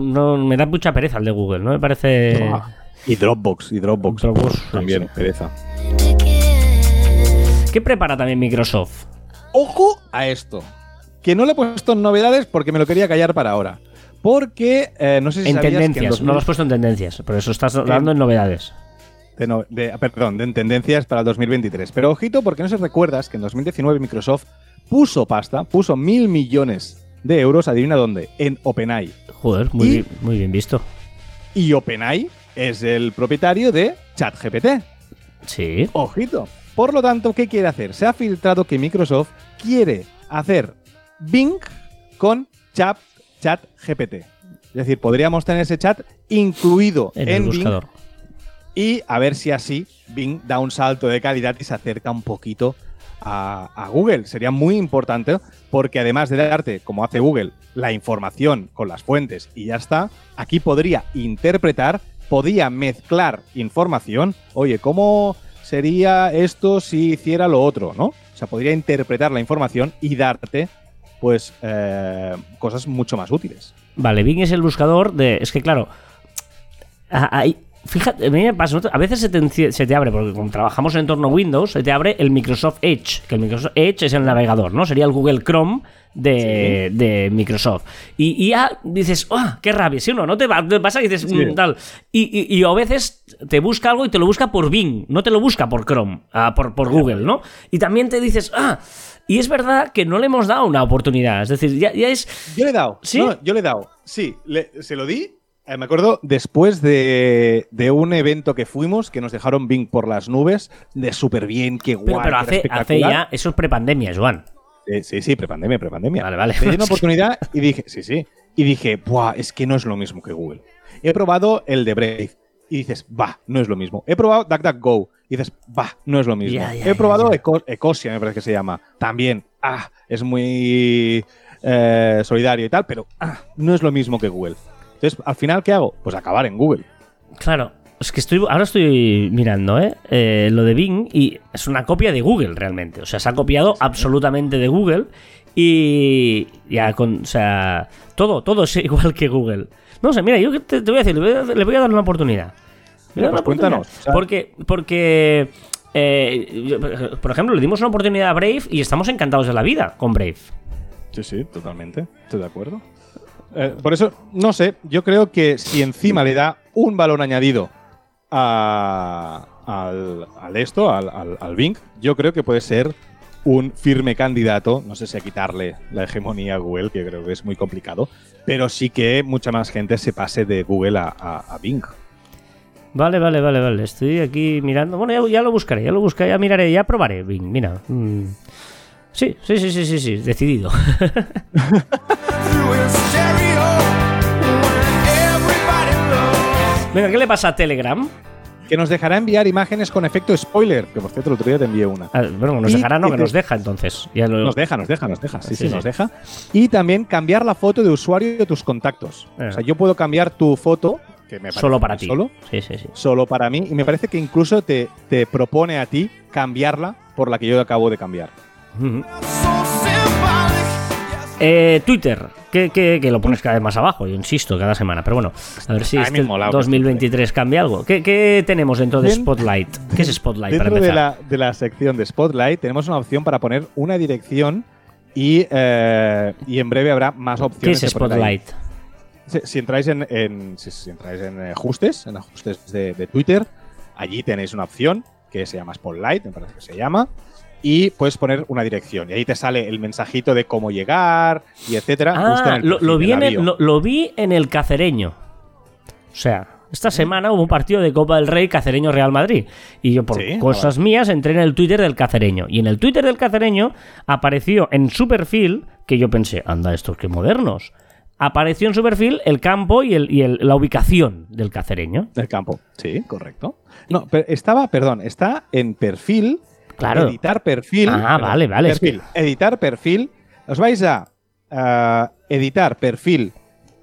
no, me da mucha pereza el de Google, ¿no? Me parece. Ah. Y Dropbox, y Dropbox. Dropbox, también, sí. pereza. ¿Qué prepara también Microsoft? Ojo a esto. Que no le he puesto en novedades porque me lo quería callar para ahora. Porque eh, no sé si en sabías tendencias, que en 2000 no lo has puesto en tendencias, por eso estás dando en novedades. de no- de- perdón, de en tendencias para el 2023. Pero ojito, porque no sé si recuerdas que en 2019 Microsoft puso pasta, puso mil millones de euros, adivina dónde, en OpenAI. Joder, muy, Y- bien, muy bien visto. Y OpenAI es el propietario de ChatGPT. Sí. Ojito. Por lo tanto, ¿qué quiere hacer? Se ha filtrado que Microsoft quiere hacer Bing con Chat, ChatGPT. Es decir, podríamos tener ese chat incluido En en, el Bing buscador. y a ver si así Bing da un salto de calidad y se acerca un poquito a, a Google. Sería muy importante porque además de darte, como hace Google, la información con las fuentes y ya está, aquí podría interpretar, podría mezclar información. Oye, ¿cómo sería esto si hiciera lo otro? ¿No? O sea, podría interpretar la información y darte pues eh, cosas mucho más útiles. Vale, Bing es el buscador de. Es que claro. ahí- fíjate, a mí me pasa. A veces se te, enci- se te abre, porque como trabajamos en entorno Windows, se te abre el Microsoft Edge. Que el Microsoft Edge es el navegador, ¿no? Sería el Google Chrome de, de Microsoft. Y, y ya dices, ¡ah! ¡Qué rabia! ¿Sí o no? ¿No te, va- te pasa? Y dices, Sí. "Mm, tal. Y, y- y a veces te busca algo y te lo busca por Bing, no te lo busca por Chrome, ah, por, por Google, ¿no? Y también te dices, ¡ah! Y es verdad que no le hemos dado una oportunidad. Es decir, ya, ya es. Yo le he dado. ¿Sí? No, yo le he dado. Sí, le- se lo di. eh, me acuerdo después de, de un evento que fuimos, que nos dejaron Bing por las nubes, de súper bien, qué guay, Pero, pero hace, ya. Eso es prepandemia, Joan. Eh, sí, sí, prepandemia, prepandemia. Vale, vale. Le di una *laughs* oportunidad y dije, sí, sí. Y dije, buah, es que no es lo mismo que Google. He probado el de Brave y dices, bah, no es lo mismo. He probado DuckDuckGo y dices, bah, no es lo mismo. He probado. Eco- Ecosia, me parece que se llama. También, ah, es muy eh, solidario y tal, pero ah, no es lo mismo que Google. Entonces, al final, ¿qué hago? Pues acabar en Google. Claro. Es que estoy, ahora estoy mirando, ¿eh? Eh, Lo de Bing y es una copia de Google realmente. O sea, se ha copiado absolutamente de Google y ya con, o sea, todo, todo es *laughs* igual que Google. No sé, mira, yo te, te voy a decir, le voy a, le voy a dar una oportunidad. Mira, pues cuéntanos, o sea- porque, porque eh, por ejemplo, le dimos una oportunidad a Brave y estamos encantados de la vida con Brave. Sí, sí, totalmente. Estoy de acuerdo. Eh, por eso, no sé, yo creo que si encima le da un valor añadido a- al, al esto, al, al, al Bing, yo creo que puede ser un firme candidato, no sé si a quitarle la hegemonía a Google, que creo que es muy complicado, pero sí que mucha más gente se pase de Google a, a- Bing. Vale, vale, vale, vale. Estoy aquí mirando. Bueno, ya, ya lo buscaré, ya lo buscaré, ya miraré, ya probaré. Bing, mira. mm. Sí, sí, sí, sí, sí, sí, decidido. *laughs* Venga, ¿qué le pasa a Telegram? Que nos dejará enviar imágenes con efecto spoiler, que por cierto el otro día te envié una. Ah, bueno, nos Y dejará, no, que nos deja entonces. Ya lo- Nos deja, nos deja, nos deja. Sí, Sí, sí, sí. nos deja. Y también cambiar la foto de usuario de tus contactos. Eh. O sea, yo puedo cambiar tu foto, que me solo para ti. Solo, Sí, sí, sí. solo para mí. Y me parece que incluso te, te propone a ti cambiarla por la que yo acabo de cambiar. Eh, Twitter, que, que- que lo pones cada vez más abajo, yo insisto, cada semana. Pero bueno, a ver si A este me mola, 2023 cambia algo. ¿Qué, qué tenemos dentro de Spotlight? ¿Qué es Spotlight para Dentro de empezar? la, de la sección de Spotlight tenemos una opción para poner una dirección y, eh, y en breve habrá más ¿Qué opciones. es de poner ahí. Spotlight? Si, si entráis en, en- si, si entráis en ajustes, en ajustes de, de Twitter, allí tenéis una opción que se llama Spotlight, me parece que se llama, y puedes poner una dirección. Y ahí te sale el mensajito de cómo llegar y etcétera. justo en Ah, el lo, vi en el, bio. lo, lo vi en el Cacereño. O sea, esta semana hubo un partido de Copa del Rey Cacereño Real Madrid. Y yo, por Sí, ah, cosas mías, entré en el Twitter del Cacereño. Y en el Twitter del Cacereño apareció en su perfil, que yo pensé, anda, estos que modernos. Apareció en su perfil el campo y, el, y el- la ubicación del Cacereño. Del campo. Sí, correcto. No, pero estaba, perdón, está en perfil. Claro. Editar perfil. Ah, perdón, vale, vale, es Perfil. Editar perfil. Os vais a editar perfil.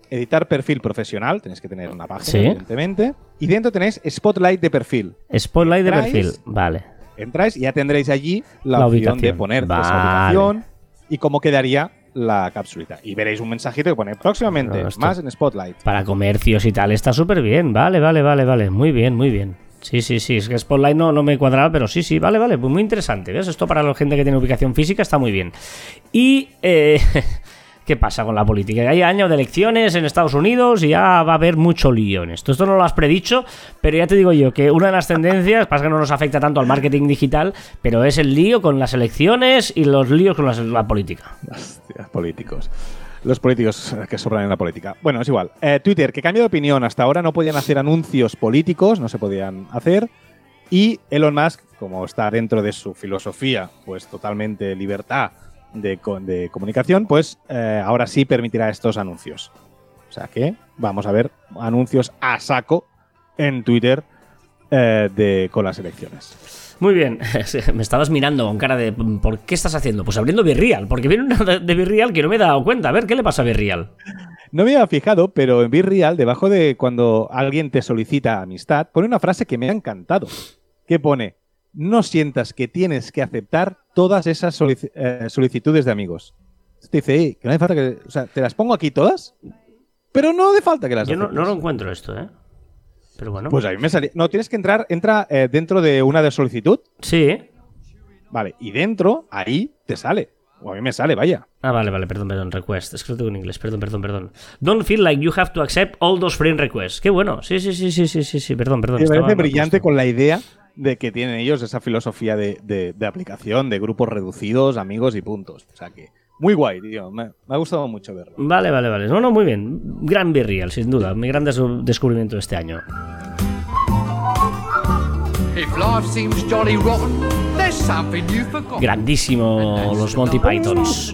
Editar perfil profesional. Tenéis que tener una página, Sí. evidentemente. Y dentro tenéis Spotlight de perfil. Spotlight de Entráis. perfil. Vale. Entráis y ya tendréis allí la, La opción de poner esa Vale. ubicación y cómo quedaría la capsulita. Y veréis un mensajito que pone próximamente No, más en Spotlight. Para comercios y tal, está súper bien. Vale, vale, vale, vale. Muy bien, muy bien. Sí, sí, sí. Es que Spotlight no, no me cuadraba, pero sí, sí. Vale, vale. Pues muy interesante. ¿Ves? Esto para la gente que tiene ubicación física está muy bien. Y. eh, *laughs* ¿Qué pasa con la política? Hay año de elecciones en Estados Unidos y ya va a haber mucho lío en esto. Esto no lo has predicho, pero ya te digo yo que una de las tendencias, pasa que no nos afecta tanto al marketing digital, pero es el lío con las elecciones y los líos con la política. Hostia, políticos. Los políticos que sobran en la política. Bueno, es igual. Eh, Twitter, que cambia de opinión. Hasta ahora no podían hacer anuncios políticos, no se podían hacer. Y Elon Musk, como está dentro de su filosofía, pues totalmente libertad de, de comunicación, pues eh, ahora sí permitirá estos anuncios. O sea que vamos a ver anuncios a saco en Twitter eh, de, con las elecciones. Muy bien, *laughs* me estabas mirando con cara de ¿por qué estás haciendo? Pues abriendo Virreal, porque viene una de Virreal que no me he dado cuenta. A ver, ¿qué le pasa a Virreal? No me había fijado, pero en Real, debajo de cuando alguien te solicita amistad, pone una frase que me ha encantado. Que pone, no sientas que tienes que aceptar todas esas eh, solicitudes de amigos. Te dice, "Ey, que no hace falta que... O sea, te las pongo aquí todas, pero no hace falta que las Yo no, aceptes". no lo encuentro esto, ¿eh? Pero bueno. Pues a mí me salía... No, tienes que entrar, entra eh, dentro de una de solicitud, sí. vale, y dentro, ahí, te sale. O a mí me sale, vaya. Ah, vale, vale, perdón, perdón, request. Es que lo tengo en inglés, perdón, perdón, perdón. Don't feel like you have to accept all those friend requests. Qué bueno. Sí, sí, sí, sí, sí, sí, sí, perdón, perdón. Me parece brillante con la idea de que tienen ellos esa filosofía de, de- de aplicación, de grupos reducidos, amigos y puntos. O sea que, muy guay, tío. Me, me ha gustado mucho verlo. Vale, vale, vale. No, no, muy bien. Gran Virreal, sin duda. Mi gran des- descubrimiento de este año. If life seems jolly rotten, there's something you've forgotten. Grandísimo los Monty Pythons.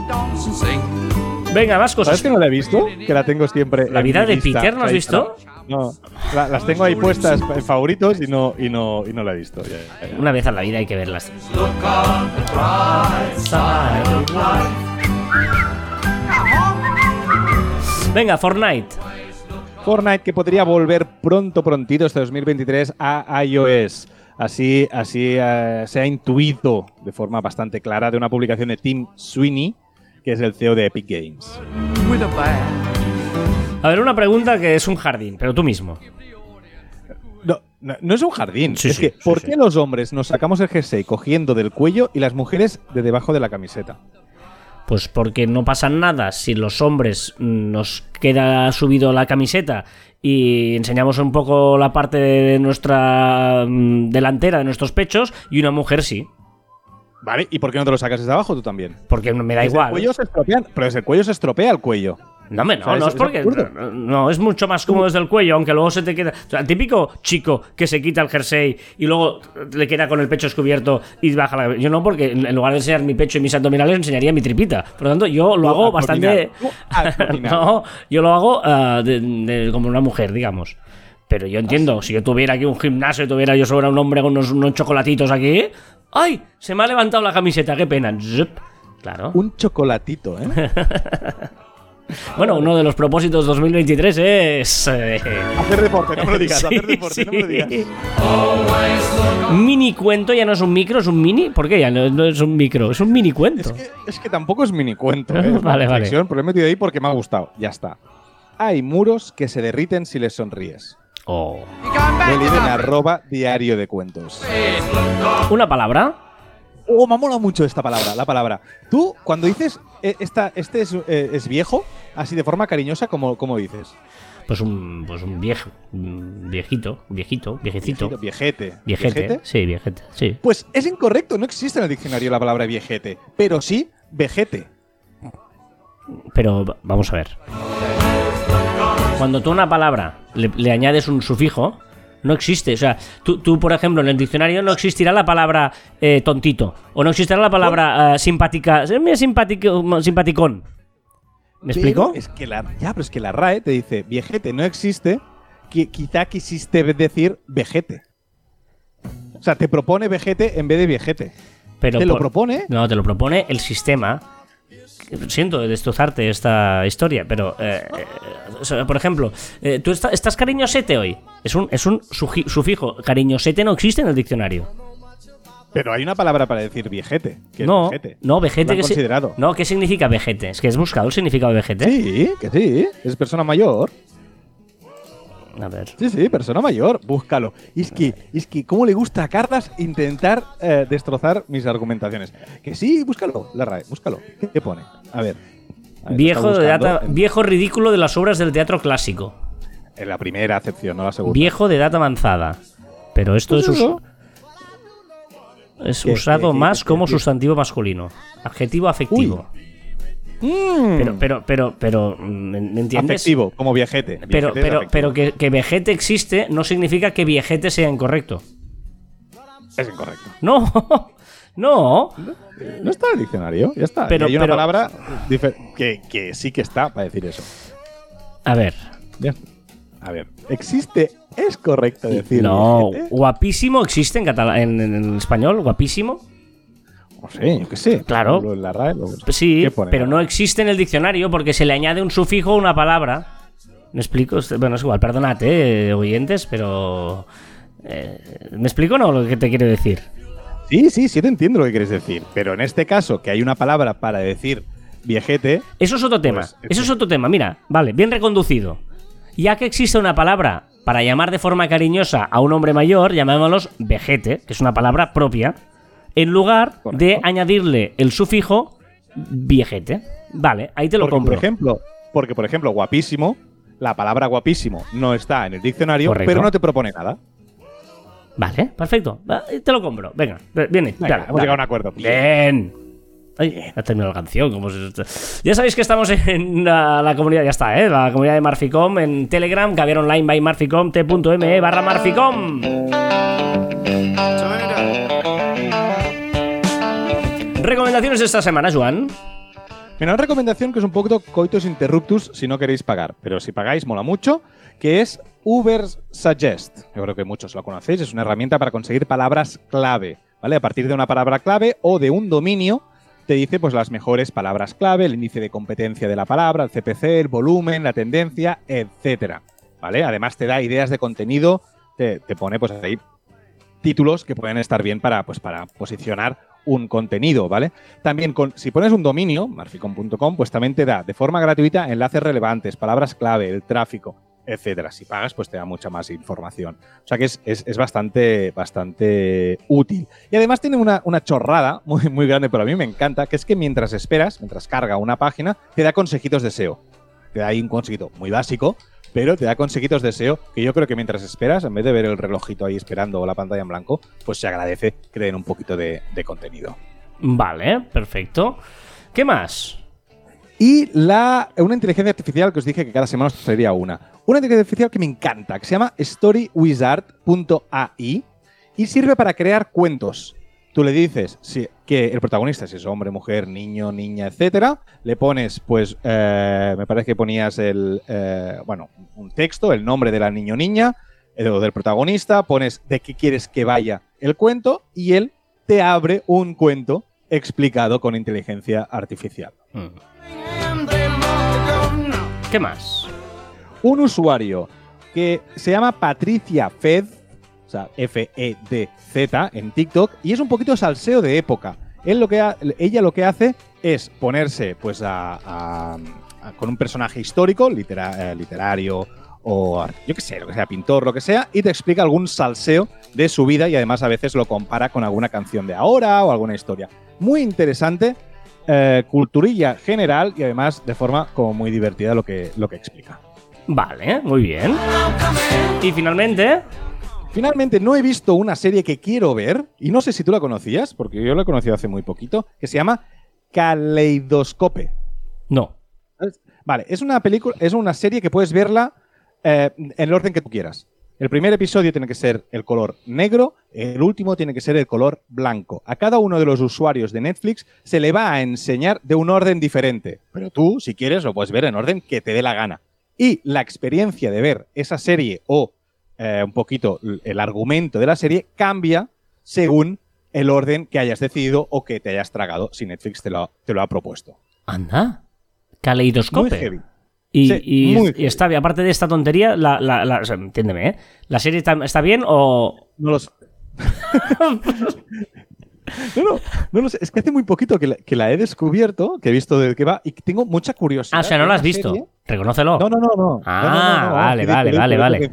Venga, más cosas. ¿Sabes que no la he visto? Que la tengo siempre. ¿La vida de lista Peter no has visto? No, la- las tengo ahí puestas en favoritos y no, y no, y no la he visto. Ya, ya, ya. Una vez a la vida hay que verlas. Venga, Fortnite. Fortnite que podría volver pronto, prontito, este 2023 a iOS. Así, así eh, se ha intuido de forma bastante clara de una publicación de Tim Sweeney, que es el CEO de Epic Games. A ver, una pregunta que es un jardín, pero tú mismo. No, no, no es un jardín. Sí, es sí, que, sí, ¿por sí. qué los hombres nos sacamos el jersey cogiendo del cuello y las mujeres de debajo de la camiseta? Pues porque no pasa nada si los hombres mm, nos queda subido la camiseta y enseñamos un poco la parte de nuestra mm, delantera de nuestros pechos y una mujer sí. ¿Vale? ¿Y por qué no te lo sacas desde abajo tú también? Porque me da Desde igual. El cuello se estropea, pero desde el cuello se estropea el cuello. No, hombre, no, O sea, no es- es porque. No, no, es mucho más cómodo desde el cuello, aunque luego se te queda. O sea, el típico chico que se quita el jersey y luego le queda con el pecho descubierto y baja la. Yo no, porque en lugar de enseñar mi pecho y mis abdominales, enseñaría mi tripita. Por lo tanto, yo lo hago bastante. abdominal. *laughs* no, yo lo hago ah, de- de- como una mujer, digamos. Pero yo entiendo, si yo tuviera aquí un gimnasio y tuviera yo sobre un hombre con unos, unos chocolatitos aquí. ¡Ay! Se me ha levantado la camiseta, qué pena. Claro. Un chocolatito, ¿eh? *laughs* Bueno, uno de los propósitos 2023 es. eh, hacer deporte, no me lo *laughs* digas, sí, hacer deporte, no me lo digas. Mini cuento ya no es un micro, es un mini. ¿Por qué ya no, no es un micro? Es un mini cuento. Es que, es que tampoco es mini cuento, ¿eh? Es *laughs* Vale, vale. Pero lo he metido ahí porque me ha gustado. Ya está. Hay muros que se derriten si les sonríes. Oh. Lo en arroba diario de cuentos. ¿Una palabra? Oh, me mola mucho esta palabra, la palabra. Tú, cuando dices eh, esta, este es, eh, es viejo, así de forma cariñosa, ¿cómo, cómo dices? Pues un, pues un viejo. un viejito, viejito, viejecito. Viejete. Viejete. Sí, viejete, sí. Pues es incorrecto, no existe en el diccionario la palabra viejete, pero sí vejete. Pero va- vamos a ver. Cuando tú a una palabra le, le añades un sufijo, no existe. O sea, tú, tú, por ejemplo, en el diccionario no existirá la palabra eh, tontito. O no existirá la palabra eh, simpática. eh, mira, simpático, simpaticón. ¿Me Pero explico? Es que la, ya, pero es que la RAE te dice viejete no existe, que quizá quisiste decir vejete. O sea, te propone vejete en vez de viejete. Pero ¿Te lo propone? No, te lo propone el sistema. Siento destrozarte esta historia, pero, eh, eh, por ejemplo, eh, tú esta- estás cariñosete hoy. Es un, es un sufijo. Cariñosete no existe en el diccionario. Pero hay una palabra para decir viejete. Que no, es vejete. no, vejete. Que si- considerado. No, ¿qué significa vejete? Es que has buscado el significado de vejete. Sí, que sí. Es persona mayor. A ver. Sí, sí, persona mayor. Búscalo. Y es que, es que ¿cómo le gusta a Carlas intentar eh, destrozar mis argumentaciones? Que sí, búscalo, la RAE, búscalo. ¿Qué, pone? A ver. A ver, Viejo, de data, en- viejo ridículo de las obras del teatro clásico. En la primera acepción, no la segunda. Viejo de data avanzada. Pero esto Pues es, us- eso. Es ¿Qué, usado qué, qué, más qué, como sustantivo masculino. Adjetivo afectivo. Pero, pero, pero, pero, ¿me entiendes? Afectivo, como viejete. Pero, pero, pero que, que vejete existe no significa que viejete sea incorrecto. Es incorrecto. No, *laughs* no. No está en el diccionario, ya está. Pero- Y hay una pero- palabra que, que sí que está para decir eso. A ver. Ya. A ver, ¿existe? ¿Es correcto decir No, guapísimo existe en, catala- en, en español, guapísimo. No sé, yo qué sé. Claro. Lo en la RAE, lo- Sí, pero no existe en el diccionario porque se le añade un sufijo a una palabra. ¿Me explico? Bueno, es igual, perdonad, eh, oyentes, pero... eh, ¿Me explico o no lo que te quiero decir? Sí, sí, sí te entiendo lo que quieres decir. Pero en este caso, que hay una palabra para decir viejete, Eso es otro tema. Pues, Eso es otro tema. Mira, vale, bien reconducido. Ya que existe una palabra para llamar de forma cariñosa a un hombre mayor, llamémoslos vejete, que es una palabra propia, en lugar de añadirle el sufijo viejete. Vale, ahí te lo porque, compro. por ejemplo, porque por ejemplo, guapísimo, la palabra guapísimo no está en el diccionario, Correcto. pero no te propone nada. Vale, perfecto. Te lo compro. Venga, ve- viene. Venga, dale, hemos dale. llegado a un acuerdo. Bien. Ha terminado la canción. ¿cómo se- Ya sabéis que estamos en la, comunidad, ya está, ¿eh? La comunidad de Marficom en Telegram, Caviar Online by Marficom, t.me barra Marficom. Recomendaciones de esta semana, Joan. Mira, una recomendación que es un poquito coitus interruptus si no queréis pagar, pero si pagáis mola mucho, que es Uber Suggest. Yo creo que muchos lo conocéis, es una herramienta para conseguir palabras clave, ¿vale? A partir de una palabra clave o de un dominio te dice pues las mejores palabras clave, el índice de competencia de la palabra, el CPC, el volumen, la tendencia, etcétera, ¿vale? Además te da ideas de contenido, te, te pone pues ahí títulos que pueden estar bien para, pues, para posicionar un contenido, ¿vale? También con, si pones un dominio, marficom.com, pues también te da de forma gratuita enlaces relevantes, palabras clave, el tráfico, etcétera. Si pagas, pues te da mucha más información. O sea que es, es- es bastante, bastante útil. Y además tiene una, una chorrada muy, muy grande, pero a mí me encanta, que es que mientras esperas, mientras carga una página, te da consejitos de SEO. Te da ahí un consejito muy básico, pero te da consejitos de SEO que yo creo que mientras esperas, en vez de ver el relojito ahí esperando o la pantalla en blanco, pues se agradece que le den un poquito de, de contenido. Vale, perfecto. ¿Qué más? Y la, una inteligencia artificial que os dije que cada semana os traería una. Una inteligencia artificial que me encanta, que se llama storywizard.ai y sirve para crear cuentos. Tú le dices que el protagonista, si es hombre, mujer, niño, niña, etcétera, le pones, pues, eh, me parece que ponías el, eh, bueno, un texto, el nombre de la niño niña, eh, o del protagonista, pones de qué quieres que vaya el cuento y él te abre un cuento explicado con inteligencia artificial. Mm. ¿Qué más? Un usuario que se llama Patricia Fed, o sea, F-E-D-Z en TikTok, y es un poquito salseo de época. Él lo que ha- ella lo que hace es ponerse pues a, a- con un personaje histórico, eh, literario o yo qué sé, lo que sea, pintor, lo que sea, y te explica algún salseo de su vida y además a veces lo compara con alguna canción de ahora o alguna historia. Muy interesante, eh, culturilla general y además de forma como muy divertida lo que, lo que explica. Vale, muy bien. Y finalmente, Finalmente, no he visto una serie que quiero ver, y no sé si tú la conocías, porque yo la he conocido hace muy poquito, que se llama Caleidoscope. no. Vale, es una película, es una serie que puedes verla eh, en el orden que tú quieras. El primer episodio tiene que ser el color negro, el último tiene que ser el color blanco. A cada uno de los usuarios de Netflix se le va a enseñar de un orden diferente, pero tú, si quieres, lo puedes ver en orden que te dé la gana. Y la experiencia de ver esa serie o eh, un poquito el argumento de la serie cambia según el orden que hayas decidido o que te hayas tragado si Netflix te lo, te lo ha propuesto. Anda. Muy Caleidoscope. heavy. Y, Sí, y- muy está bien, aparte de esta tontería, la, la- la- o sea, entiéndeme, ¿eh? ¿La serie está, está bien o...? No lo sé. *laughs* *laughs* no, no, no lo sé. Es que hace muy poquito que la, que la he descubierto, que he visto de qué va, y tengo mucha curiosidad. Ah, o sea, no la has visto. Reconócelo. No, no, no, no. Ah, No, vale, vale, vale, vale.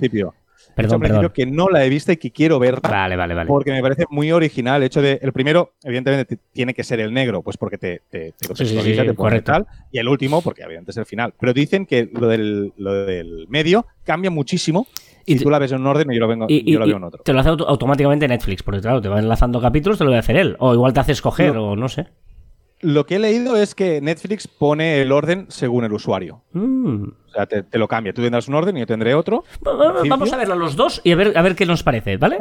He Perdón, al principio que no la he visto y que quiero verla. Vale, vale, vale. Porque me parece muy original el hecho de. El primero, evidentemente, tiene que ser el negro, pues porque te, te, te contextualiza, sí, sí, te pone correcto. tal. Y el último, porque obviamente es el final. Pero dicen que lo del, lo del medio cambia muchísimo. Y tú la ves en un orden y yo lo, vengo, Y, y- yo y veo en otro. te lo hace auto- automáticamente Netflix, porque claro, te va enlazando capítulos, te lo voy a hacer él. O igual te hace escoger, No. o no sé. Lo que he leído es que Netflix pone el orden según el usuario. Mm. O sea, te, te lo cambia. Tú tendrás un orden y yo tendré otro. Vamos a verlo los dos y a ver, a ver qué nos parece, ¿vale?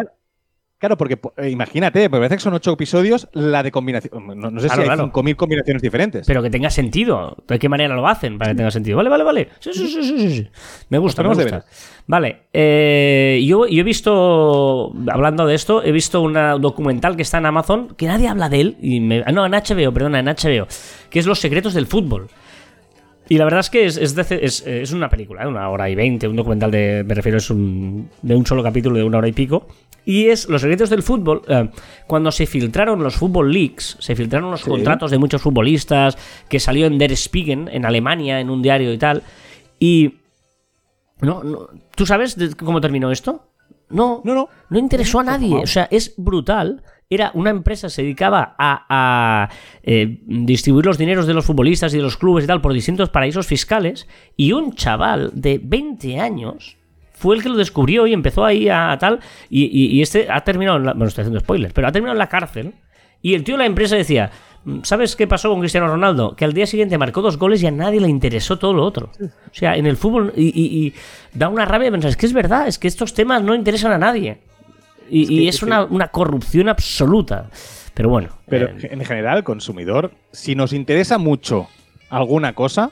Claro, porque po- eh, imagínate, me parece que son ocho episodios la de combinación. No, no sé Claro, si hay claro. 5.000 combinaciones diferentes. Pero que tenga sentido. ¿De qué manera lo hacen para que tenga sentido? Vale, vale, vale. Sí, sí, sí, sí, sí, sí. Me gusta, me gusta. Vale. eh, yo, yo he visto, hablando de esto, he visto un documental que está en Amazon, que nadie habla de él. Y me- ah, no, en HBO, perdona, en HBO. Que es Los secretos del fútbol. Y la verdad es que es, es, de- es- es una película, ¿eh? una hora y veinte, un documental de, me refiero, es un, de un solo capítulo de una hora y pico. Y es Los secretos del fútbol. eh, cuando se filtraron los Football Leaks, se filtraron los Sí. contratos de muchos futbolistas, que salió en Der Spiegel, en Alemania, en un diario y tal. Y. No, no, ¿Tú sabes de cómo terminó esto? No, No, no. no interesó a nadie. O sea, es brutal. Era una empresa, se dedicaba a, a, eh, distribuir los dineros de los futbolistas y de los clubes y tal por distintos paraísos fiscales. Y un chaval de 20 años fue el que lo descubrió y empezó ahí a, a tal. Y, y- y este ha terminado, en la, bueno, estoy haciendo spoilers, pero ha terminado en la cárcel. Y el tío de la empresa decía: ¿Sabes qué pasó con Cristiano Ronaldo? Que al día siguiente marcó dos goles y a nadie le interesó todo lo otro. O sea, en el fútbol. Y, y- da una rabia pensar: es que es verdad, es que estos temas no interesan a nadie. Y que- es, una, una corrupción absoluta. Pero bueno. Pero eh, en general, consumidor, si nos interesa mucho alguna cosa,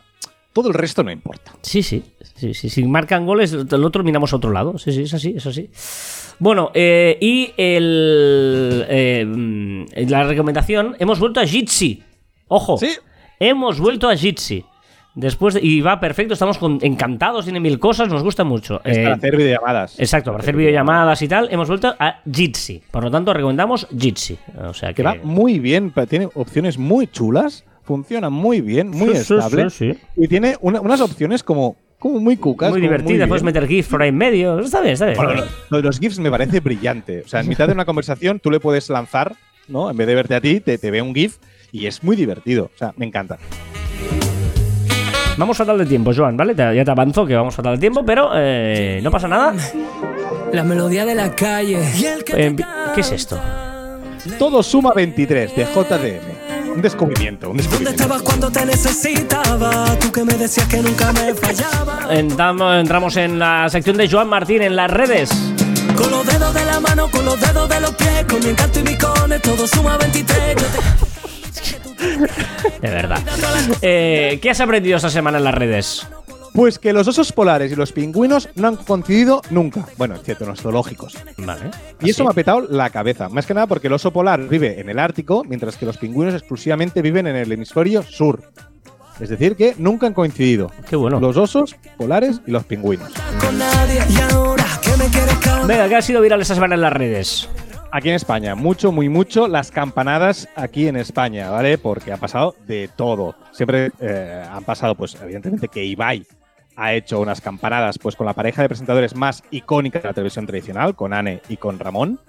todo el resto no importa. Sí, sí, sí, sí. Si marcan goles, el otro miramos a otro lado. Sí, sí, es así, es así. Bueno, eh, y el, eh, mm, la recomendación, hemos vuelto a Jitsi. Ojo, Sí. hemos vuelto a Jitsi. Después de- y va perfecto, estamos con- encantados, tiene mil cosas, nos gusta mucho. Es Eh, para hacer videollamadas. Exacto, para hacer videollamadas y tal, hemos vuelto a Jitsi. Por lo tanto, recomendamos Jitsi. O sea que, Que va muy bien, tiene opciones muy chulas, funciona muy bien, muy Sí, estable. sí, sí. Y tiene una- unas opciones como, como muy cucas. muy divertida, puedes meter GIF por ahí en medio. Está bien, está bien. Bueno, lo, de los GIFs me parece brillante. O sea, en mitad de una conversación tú le puedes lanzar, ¿no? En vez de verte a ti, te, te ve un GIF y es muy divertido. O sea, me encanta. Vamos fatal de tiempo, Joan, ¿vale? Ya te avanzo que vamos fatal de tiempo, pero eh, no pasa nada. La melodía de la calle. Eh, ¿Qué es esto? Todo suma 23 de JDM. Un descubrimiento, un ¿Dónde descubrimiento. estabas cuando te necesitaba? Tú que me decías que nunca me fallaba. Entramos, entramos en la sección de Joan Martín en las redes. Con los dedos de la mano, con los dedos de los pies, con mi encanto y mi cone, todo suma 23. Yo te- *laughs* De verdad. Eh, ¿Qué has aprendido esta semana en las redes? Pues que los osos polares y los pingüinos no han coincidido nunca. Bueno, excepto en los zoológicos. Vale. Y eso me ha petado la cabeza. Más que nada porque el oso polar vive en el Ártico, mientras que los pingüinos exclusivamente viven en el hemisferio sur. Es decir, que nunca han coincidido. Qué bueno. Los osos polares y los pingüinos. Venga, ¿qué ha sido viral esta semana en las redes? Aquí en España, mucho, muy mucho, las campanadas aquí en España, ¿vale? Porque ha pasado de todo. Siempre eh, han pasado, pues, evidentemente, que Ibai ha hecho unas campanadas, pues, con la pareja de presentadores más icónica de la televisión tradicional, con Anne y con Ramón.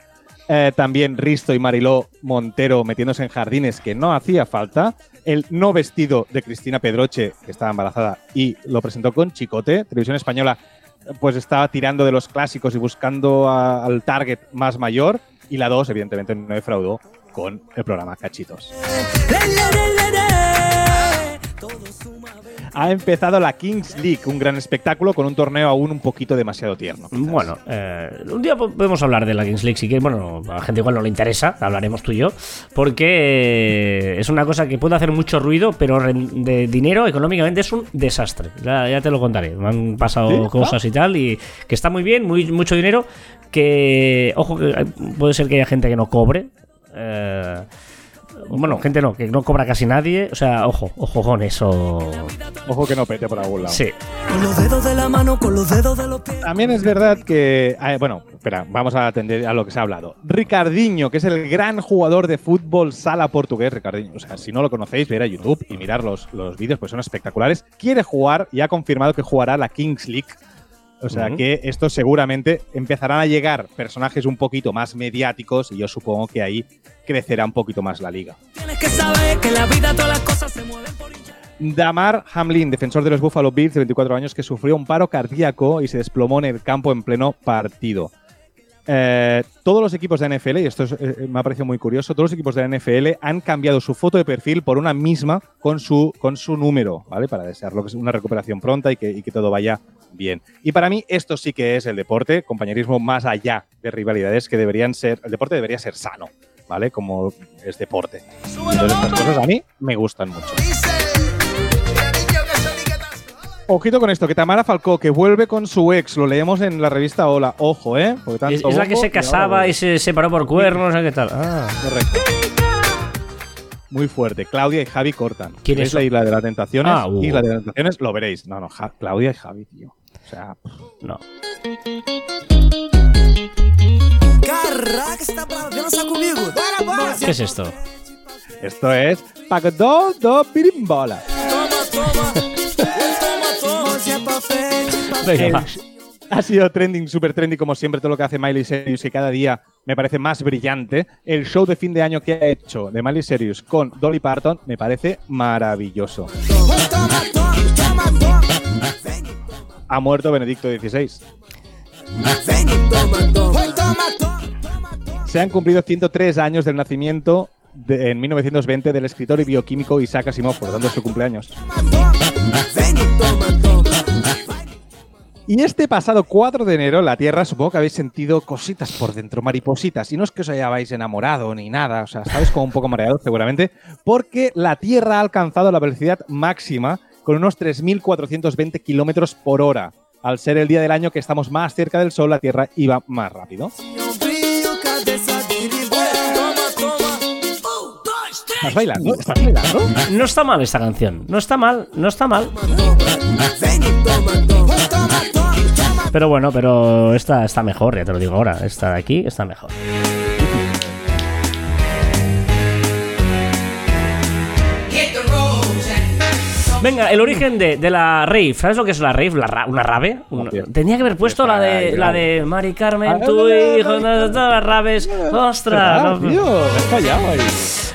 Eh, también Risto y Mariló Montero metiéndose en jardines que no hacía falta. El no vestido de Cristina Pedroche, que estaba embarazada y lo presentó con Chicote. Televisión Española, pues estaba tirando de los clásicos y buscando al target más mayor. Y la 2, evidentemente, no defraudó con el programa Cachitos. Ha empezado la Kings League, un gran espectáculo con un torneo aún un poquito demasiado tierno. quizás. Bueno, eh, un día po- podemos hablar de la Kings League, sí que, bueno, a la gente igual no le interesa, hablaremos tú y yo, porque eh, es una cosa que puede hacer mucho ruido, pero de dinero económicamente es un desastre. Ya, ya te lo contaré. Me han pasado ¿Sí? cosas y tal, y que está muy bien, muy, mucho dinero, que, ojo, hay- puede ser que haya gente que no cobre. eh, bueno, gente no, que no cobra casi nadie. O sea, ojo, ojo con eso. Ojo que no pete por algún lado. Sí. Con los dedos de la mano, con los dedos de los pies. También es verdad que. eh, bueno, espera, vamos a atender a lo que se ha hablado. Ricardinho, que es el gran jugador de fútbol sala portugués, Ricardinho. O sea, si no lo conocéis, ver a YouTube y mirar los, los vídeos, pues son espectaculares. Quiere jugar y ha confirmado que jugará la Kings League. O sea que esto seguramente empezarán a llegar personajes un poquito más mediáticos y yo supongo que ahí crecerá un poquito más la liga. Tienes que saber que en la vida todas las cosas se mueven por. Damar Hamlin, defensor de los Buffalo Bills de 24 años, que sufrió un paro cardíaco y se desplomó en el campo en pleno partido. Eh, todos los equipos de NFL, y esto es, eh, me ha parecido muy curioso, todos los equipos de la NFL han cambiado su foto de perfil por una misma con su, con su número, ¿vale? Para desearlo que es una recuperación pronta y que, y que todo vaya bien. Y para mí esto sí que es el deporte, compañerismo más allá de rivalidades que deberían ser, el deporte debería ser sano, ¿vale? Como es deporte. Entonces estas cosas a mí me gustan mucho. Ojito con esto, que Tamara Falcó, que vuelve con su ex, lo leemos en la revista Hola. Ojo, ¿eh? Porque tanto Es, es la que se casaba y se separó por cuernos, no sé qué tal. Ah. Correcto. Muy fuerte. Claudia y Javi cortan. ¿Quiénes ¿Veis la? Isla de las Tentaciones? Ah, uh. Isla de las Tentaciones, lo veréis. No, no, Ja- Claudia y Javi, tío. O sea, No. Bora. ¿Qué es esto? esto es Pagdo do Pirimbola. Venga, Eh, va. Ha sido trending, super trending, como siempre, todo lo que hace Miley Cyrus y cada día me parece más brillante. El show de fin de año que ha hecho de Miley Cyrus con Dolly Parton me parece maravilloso. Ha muerto Benedicto XVI. Se han cumplido 103 años del nacimiento de- en 1920 del escritor y bioquímico Isaac Asimov, por lo tanto su cumpleaños. Y este pasado 4 de enero, la Tierra, supongo que habéis sentido cositas por dentro, maripositas. Y no es que os hayáis enamorado ni nada, o sea, estáis como un poco mareados seguramente, porque la Tierra ha alcanzado la velocidad máxima con unos 3.420 kilómetros por hora. Al ser el día del año que estamos más cerca del Sol, la Tierra iba más rápido. Um. ¿Estás bailando? ¿Estás bailando? No está mal esta canción. No está mal, no está mal. Toma. Toma, toma, toma. Pero bueno, pero esta está mejor, ya te lo digo ahora. Esta de aquí está mejor. Venga, el origen de, de la rave. ¿Sabes lo que es la rave? La ra- una rave. Una- tenía que haber puesto la de, la de Mari Carmen, Ah, tu hijo, todas las raves. ¡Ostras! Tío, fallado ahí.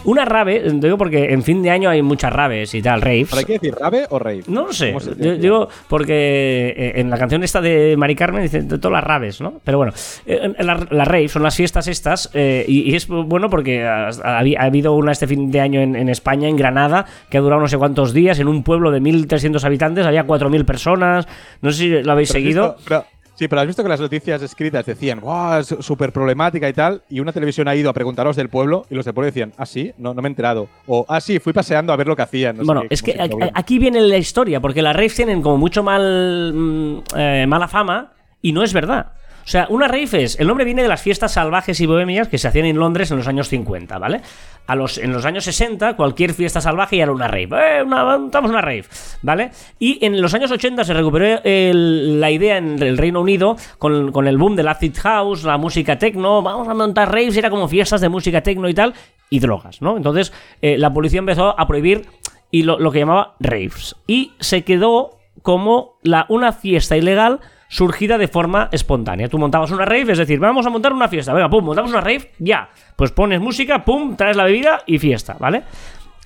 Una rave, digo porque en fin de año hay muchas raves y tal, raves. ¿Pero hay que decir rave o rave? No lo sé. ¿Cómo se Yo digo, porque eh, en la canción esta de Mari Carmen dicen de todas las raves, ¿no? Pero bueno, eh, la- las raves son las fiestas estas, eh, y, y es bueno porque ha, ha habido una este fin de año en, en España, en Granada, que ha durado no sé cuántos días, en un pueblo de 1.300 habitantes, había 4.000 personas. No sé si lo habéis Pero seguido. pero Sí, pero has visto que las noticias escritas decían, ¡wow! Es súper problemática y tal. Y una televisión ha ido a preguntaros del pueblo y los del pueblo decían, ah, sí, no, no me he enterado. O, ah, sí, fui paseando a ver lo que hacían. no Bueno, qué, es que aquí viene la historia, porque las raves tienen como mucho mal mm, eh, mala fama y no es verdad. O sea, una rave es, el nombre viene de las fiestas salvajes y bohemias que se hacían en Londres en los años 50, ¿vale? A los, en los años 60, cualquier fiesta salvaje ya era una rave. ¡Eh, una, una rave! ¿Vale? Y en los años 80 se recuperó la idea en el Reino Unido con, el boom del acid house, la música techno, vamos a montar raves, era como fiestas de música techno y tal, y drogas, ¿no? Entonces, eh, la policía empezó a prohibir y lo, que llamaba raves. Y se quedó como una fiesta ilegal surgida de forma espontánea. Tú montabas una rave, es decir, vamos a montar una fiesta, venga, pum, montamos una rave, ya. Pues pones música, pum, traes la bebida y fiesta, ¿vale?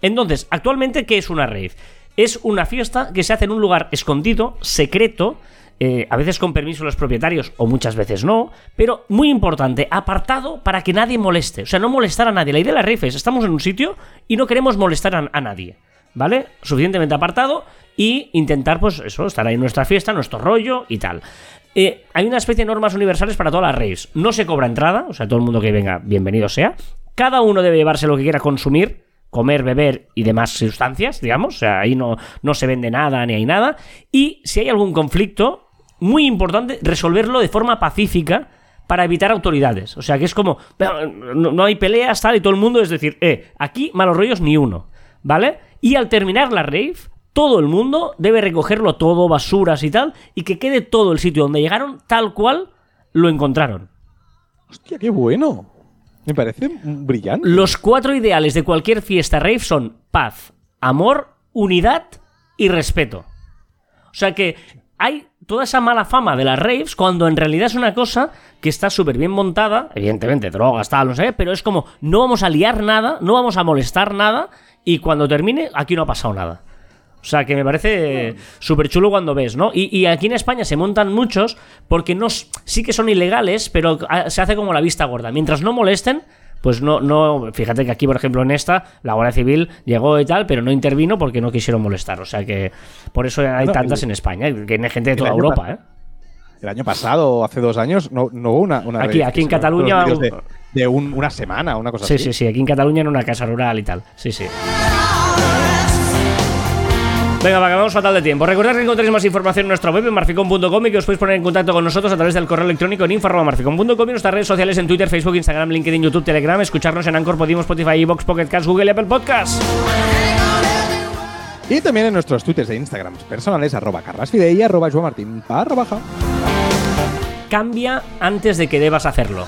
Entonces, actualmente, ¿qué es una rave? Es una fiesta que se hace en un lugar escondido, secreto, eh, a veces con permiso de los propietarios o muchas veces no, pero muy importante, apartado para que nadie moleste, o sea, no molestar a nadie. La idea de la rave es, estamos en un sitio y no queremos molestar a, a nadie, ¿vale? Suficientemente apartado y intentar, pues eso, estar ahí en nuestra fiesta, nuestro rollo y tal. Eh, hay una especie de normas universales para todas las raves. No se cobra entrada, o sea, todo el mundo que venga, bienvenido sea. Cada uno debe llevarse lo que quiera consumir, comer, beber y demás sustancias, digamos. O sea, ahí no, no se vende nada ni hay nada. Y si hay algún conflicto, muy importante resolverlo de forma pacífica para evitar autoridades. O sea, que es como, no, no hay peleas, tal, y todo el mundo es decir, eh, aquí malos rollos ni uno, ¿vale? Y al terminar la rave, todo el mundo debe recogerlo todo, basuras y tal, y que quede todo el sitio donde llegaron tal cual lo encontraron. Hostia, qué bueno. Me parece brillante. Los cuatro ideales de cualquier fiesta rave son paz, amor, unidad y respeto. O sea que hay toda esa mala fama de las raves cuando en realidad es una cosa que está súper bien montada, evidentemente drogas, tal, no sé, pero es como no vamos a liar nada, no vamos a molestar nada y cuando termine aquí no ha pasado nada. O sea, que me parece súper chulo cuando ves, ¿no? Y, y aquí en España se montan muchos porque no, sí que son ilegales, pero se hace como la vista gorda. Mientras no molesten, pues no, no. Fíjate que aquí, por ejemplo, en esta, la Guardia Civil llegó y tal, pero no intervino porque no quisieron molestar. O sea que por eso hay tantas el- en España, que hay gente de toda Europa, pa- ¿eh? El año pasado, hace dos años, no, no hubo una, una Aquí- aquí en Cataluña- De, de un- una semana, una cosa Sí, así. sí, sí. Aquí en Cataluña, en una casa rural y tal. Sí, sí. Venga, va, que vamos fatal de tiempo. Recordad que encontréis más información en nuestra web en marficon.com y que os podéis poner en contacto con nosotros a través del correo electrónico en info.marficon.com y nuestras redes sociales en Twitter, Facebook, Instagram, LinkedIn, YouTube, Telegram. Escucharnos en Anchor, Podimo, Spotify, Evox, Pocket Cast, Google y Apple Podcasts. Y también en nuestros twitters de Instagram personales, arroba carrasfide y arroba joamartin barra baja. Cambia antes de que debas hacerlo.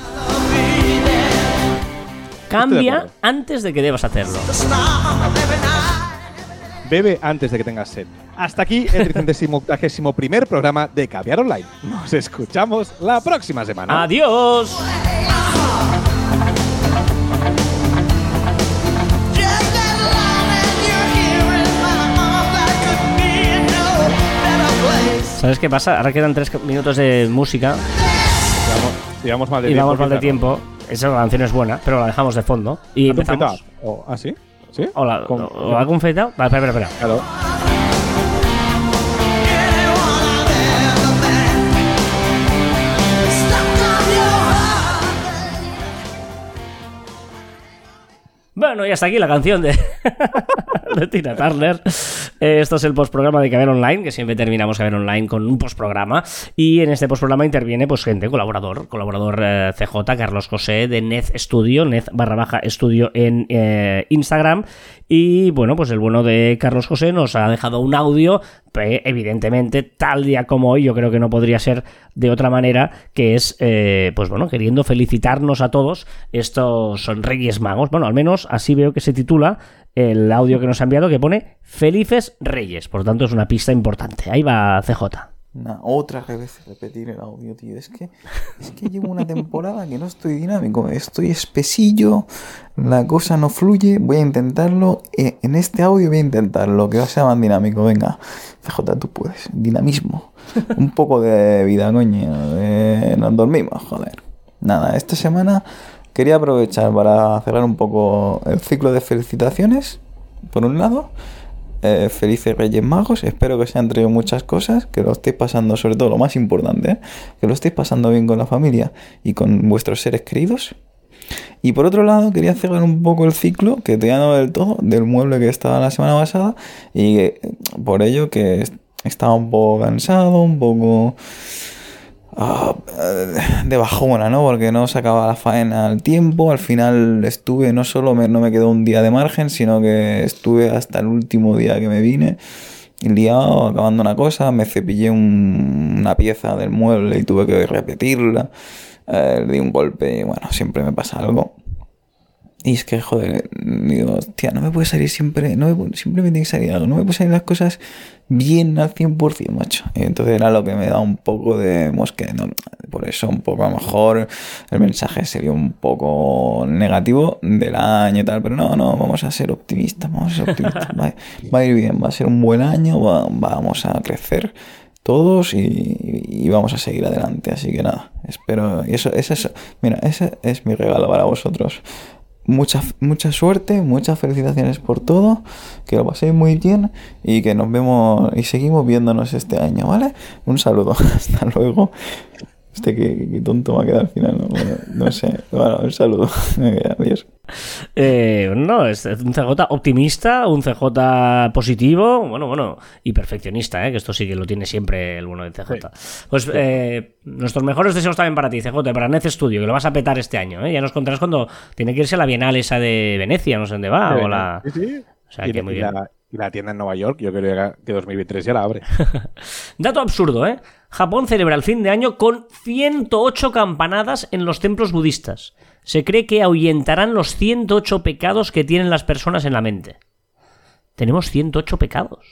Cambia antes de que debas hacerlo. Bebe antes de que tengas sed. Hasta aquí el 381 primer programa de Caviar Online. Nos escuchamos la próxima semana. Adiós. ¿Sabes qué pasa? Ahora quedan tres minutos de música Llevamos, llevamos mal de y tiempo. vamos mal de quizá, tiempo. Esa canción es buena, pero la dejamos de fondo. Y ¿no? ¿Te empezamos. confetado? O- ¿Ah, sí? ¿Sí? ¿O la, Con- o la confeta? Vale, espera, espera, espera. Claro. Bueno, y hasta aquí la canción de, *laughs* *laughs* de Tina Turner. Eh, Esto es el postprograma de Caber Online, que siempre terminamos Caber Online con un postprograma. Y en este postprograma interviene pues gente, colaborador, colaborador eh, CJ, Carlos José de Nez Studio, Nez barra baja estudio en eh, Instagram. Y bueno, pues el bueno de Carlos José nos ha dejado un audio, eh, evidentemente, tal día como hoy, yo creo que no podría ser de otra manera, que es, eh, pues bueno, queriendo felicitarnos a todos. Estos son Reyes Magos. Bueno, al menos así veo que se titula el audio que nos ha enviado, que pone Felices Reyes. Por tanto, es una pista importante. Ahí va CJ. Nah, otra vez repetir el audio, tío. Es que, es que llevo una temporada que no estoy dinámico. Estoy espesillo. La cosa no fluye. Voy a intentarlo. eh, En este audio voy a intentarlo. Que sea más dinámico. Venga. CJ, tú puedes. Dinamismo. Un poco de vida, coño. eh, nos dormimos, joder. Nada, esta semana quería aprovechar para cerrar un poco el ciclo de felicitaciones. Por un lado. Eh, felices Reyes Magos. Espero que os hayan traído muchas cosas, que lo estéis pasando, sobre todo lo más importante, que lo estéis pasando bien con la familia y con vuestros seres queridos. Y por otro lado, quería cerrar un poco el ciclo, que te no del todo, del mueble que estaba la semana pasada, y por ello que est- estaba un poco cansado, un poco de bajona, ¿no? Porque no sacaba la faena al tiempo. Al final estuve, no solo me, no me quedó un día de margen, sino que estuve hasta el último día que me vine. Liado, acabando una cosa, me cepillé un- una pieza del mueble y tuve que repetirla. Eh, di un golpe y bueno, siempre me pasa algo. Y es que, joder, digo, hostia, no me puede salir siempre, no me, siempre me tiene que salir algo, no me pueden salir las cosas bien al 100%, macho. Y entonces era lo que me da un poco de mosque, ¿no? Por eso un poco a lo mejor el mensaje sería un poco negativo del año y tal, pero no, no, vamos a ser optimistas, vamos a ser optimistas. *laughs* Va, va a ir bien, va a ser un buen año, va- vamos a crecer todos y, vamos a seguir adelante. Así que nada, espero. Y eso, eso- mira, ese es mi regalo para vosotros. Mucha, mucha suerte, muchas felicitaciones por todo, que lo paséis muy bien y que nos vemos y seguimos viéndonos este año, ¿vale? Un saludo, *laughs* hasta luego. Este que, que tonto me ha quedado al final, no, Bueno, no sé. Bueno, un saludo. *laughs* Adiós. Eh, no, es un CJ optimista, un CJ positivo, bueno, bueno, y perfeccionista, ¿eh? que esto sí que lo tiene siempre el bueno de CJ. Pues eh, nuestros mejores deseos también para ti, CJ, para Nez Studio, que lo vas a petar este año. ¿eh? Ya nos contarás cuando tiene que irse a la Bienal esa de Venecia, no sé dónde va, o la... Sí, sí. O sea, y, que la- muy y bien. la, y la tienda en Nueva York, yo creo que 2023 ya la abre. *laughs* Dato absurdo, ¿eh? Japón celebra el fin de año con 108 campanadas en los templos budistas. Se cree que ahuyentarán los 108 pecados que tienen las personas en la mente. Tenemos 108 pecados.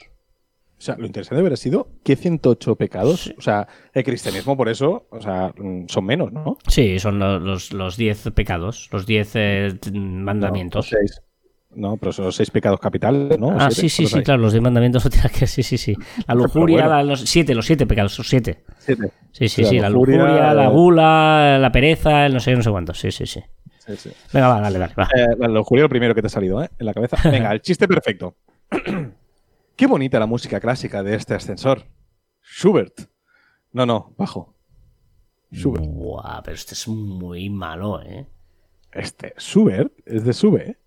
O sea, lo interesante hubiera sido que 108 pecados. O sea, el cristianismo por eso, o sea, mm, son menos, ¿no? Sí, son lo- los, los 10 pecados, los 10 eh, mandamientos. No. No, pero son los seis pecados capitales, ¿no? ¿O ah, siete? sí, sí, ¿Cuántos sí, hay? claro, los 10 mandamientos *laughs* que sí, sí, sí. La lujuria, bueno. la- los 7, los 7 pecados, los 7. Siete. Sí, sí, O sea, sí, la lujuria, lujuria, la eh, gula, la pereza, el no sé, no sé. Sí, sí, sí. Sí, sí. Venga, va, dale, dale, va. Eh, la lujuria lo primero que te ha salido, ¿eh? En la cabeza. *laughs* Venga, el chiste perfecto. *clears throat* Qué bonita la música clásica de este ascensor. Schubert. No, no, bajo. Schubert. Buah, pero este es muy malo, ¿eh? Este, Schubert es de Sube, ¿eh?